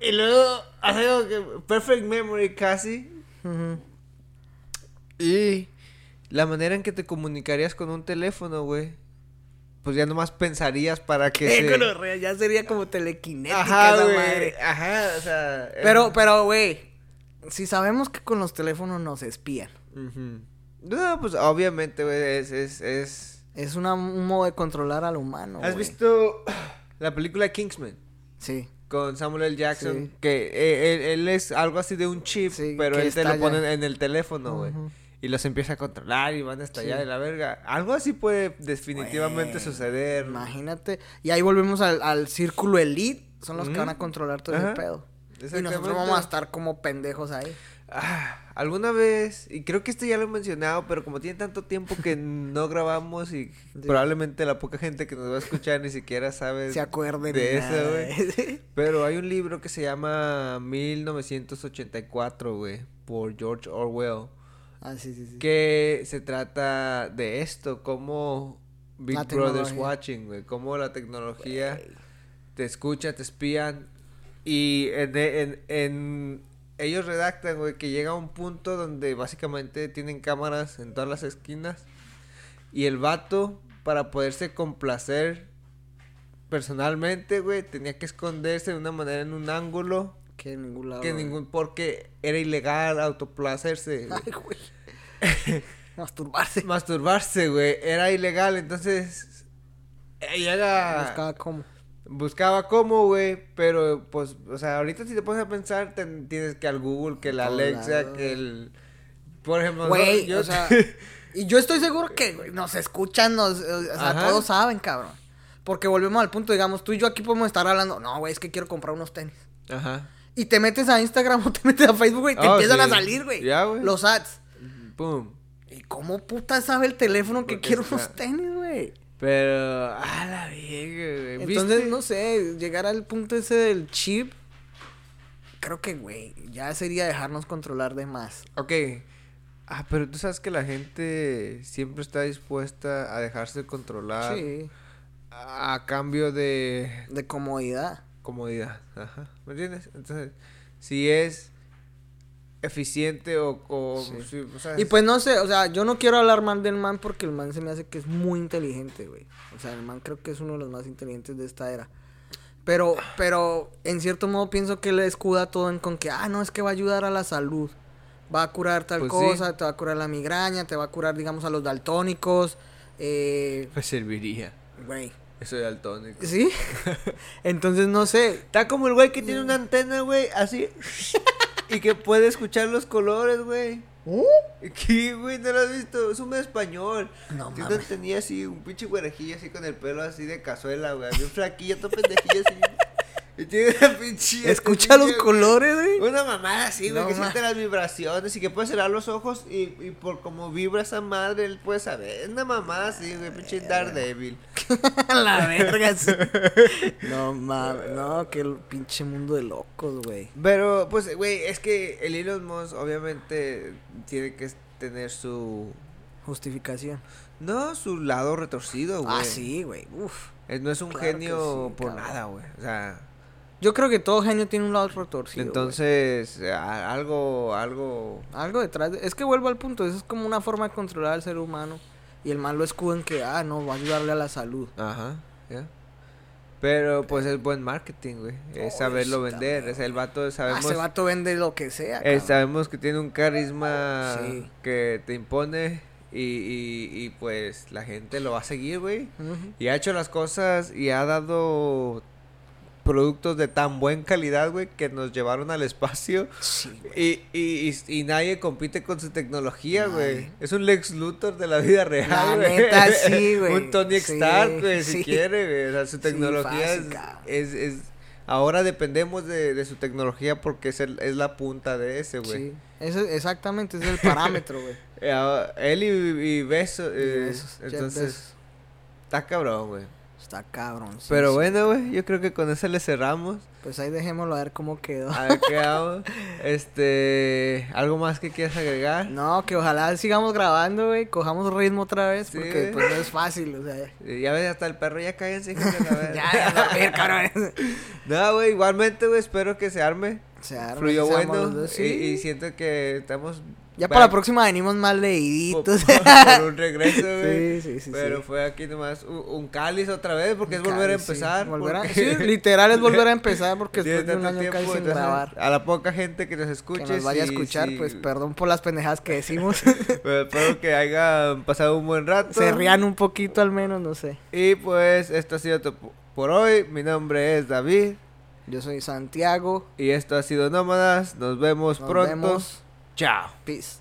y luego hace algo que perfect memory casi. Y la manera en que te comunicarías con un teléfono, güey. Pues ya nomás pensarías para que se... ya sería como telequinética ajá, güey. Ajá, o sea... Pero, pero, güey, si sabemos que con los teléfonos nos espían. No, pues obviamente, güey, es, es, es... Es una, un modo de controlar al humano, ¿Has visto la película Kingsman? Sí. Con Samuel L. Jackson, que eh, él, es algo así de un chip, pero él te lo pone en el teléfono, güey y los empieza a controlar y van a estallar de la verga. Algo así puede definitivamente suceder. Imagínate. Y ahí volvemos al, círculo elite. Son los que van a controlar todo ese pedo. Y nosotros vamos a estar como pendejos ahí. Ah, alguna vez, y creo que esto ya lo he mencionado, pero como tiene tanto tiempo que no grabamos y probablemente la poca gente que nos va a escuchar ni siquiera sabe se acuerde de eso, güey. Pero hay un libro que se llama 1984, güey, por George Orwell. Ah, sí, sí, sí. Que se trata de esto, como Big Brother's Watching, güey. Cómo la tecnología te escucha, te espían. Y en, en, ellos redactan, güey, que llega a un punto donde básicamente tienen cámaras en todas las esquinas. Y el vato, para poderse complacer personalmente, güey, tenía que esconderse de una manera en un ángulo. Que en ningún lado. Que ningún, porque era ilegal autoplacerse. güey. Ay, güey. Masturbarse. Masturbarse, güey, era ilegal, entonces ella era... Buscaba cómo. Buscaba cómo, güey, pero pues, o sea, ahorita si te pones a pensar, ten- tienes que al Google, que la Alexa, que el... Por ejemplo, Güey, yo- o sea, y yo estoy seguro que güey, nos escuchan, nos, o sea, Ajá. todos saben, cabrón. Porque volvemos al punto, digamos, tú y yo aquí podemos estar hablando, no, güey, es que quiero comprar unos tenis. Ajá. Y te metes a Instagram o te metes a Facebook, güey, te Oh, empiezan sí. a salir, güey. Ya, güey. Los ads. Pum. ¿Y cómo puta sabe el teléfono que Porque quiero está- unos tenis, güey? Pero, a la verga, güey. Entonces, ¿viste? no sé, llegar al punto ese del chip, creo que, güey, ya sería dejarnos controlar de más. Ok. Ah, pero tú sabes que la gente siempre está dispuesta a dejarse controlar Sí, a, a cambio de de comodidad. Comodidad. Ajá. ¿Me entiendes? Entonces, si es eficiente o... o, Sí. sí, o sea, Y pues no sé, o sea, yo no quiero hablar mal del man porque el man se me hace que es muy inteligente, güey. O sea, el man creo que es uno de los más inteligentes de esta era. Pero, pero en cierto modo pienso que le escuda todo en con que, ah, no, es que va a ayudar a la salud. Va a curar tal Pues sí. cosa, te va a curar la migraña, te va a curar, digamos, a los daltónicos. Eh, Me serviría. güey. Eso de daltónico. ¿Sí? Entonces, no sé. Está como el güey que tiene una antena, güey, así. y que puede escuchar los colores, güey. ¿Qué, güey? ¿No lo has visto? Es un español. No mames. tenía así, un pinche güerejillo así con el pelo así de cazuela, güey. Bien flaquillo, todo pendejillo así. Y tiene pinche. Escucha los colores, güey. Una mamada así, güey, No que ma- siente las vibraciones y que puede cerrar los ojos y, y por como vibra esa madre, él puede saber. Una mamada así, güey, pinche Daredevil. la verga. sí. No mames, no, que el pinche mundo de locos, güey. Pero, pues, güey, es que el Elon Musk obviamente tiene que tener su... Justificación. No, su lado retorcido, güey. Ah, sí, güey. Uf. Eh, No es un Claro genio sí, por cabrón. nada, güey. O sea, Yo creo que todo genio tiene un lado retorcido. entonces, algo, algo... Algo detrás. de- Es que vuelvo al punto. Eso es como una forma de controlar al ser humano. Y el mal lo escuda en que, ah, no, va a ayudarle a la salud. Ajá, ya. Pero, pues, es buen marketing, güey. Es Oh, saberlo vender. también, Es el vato, Ah, sabemos... ese vato vende lo que sea. eh, sabemos que tiene un carisma Sí. que te impone y, y, y, pues la gente lo va a seguir, güey. Y ha hecho las cosas y ha dado productos de tan buena calidad, güey, que nos llevaron al espacio. Sí. Y, y, y, y nadie compite con su tecnología, güey. Es un Lex Luthor de la vida real, güey. sí, un Tony Sí, Stark, güey, si quiere, güey. O sea, su tecnología fácil, es, es, es- Ahora dependemos de, de su tecnología porque es, el- es la punta de ese, güey. Sí. Ese, exactamente, ese es el parámetro, güey. Eh, ah, él y, y Beso, eh, Besos, Jeff entonces, está cabrón, güey. Está cabrón. Pero bueno, güey, yo creo que con eso le cerramos. Pues ahí dejémoslo a ver cómo quedó. A ver qué hago. Este, ¿algo más que quieras agregar? No, que ojalá sigamos grabando, güey. Cojamos ritmo otra vez. Sí, porque pues no es fácil, o sea. Ya ves, hasta el perro ya cállense, la verga. ya, a ver, cabrón. No, güey, igualmente, güey, espero que se arme. Se arma, Fluyó bueno. dos, y, sí. y siento que estamos. Ya para la próxima venimos más leíditos. Por, por un regreso, güey. Sí, sí, sí, Pero sí. fue aquí nomás un, un cáliz otra vez porque es volver a Cali, sí. empezar. Volver a- porque- Sí, literal es volver a empezar porque después de un año tiempo, sin grabar. A la poca gente que nos escuche. Que nos vaya a escuchar, pues perdón por las pendejadas que decimos. Pero espero que hayan pasado un buen rato. Se rían un poquito al menos, no sé. Y pues esto ha sido todo por hoy. Mi nombre es David. Yo soy Santiago. Y esto ha sido Nómadas. Nos vemos Nos pronto. vemos. Chao. Peace.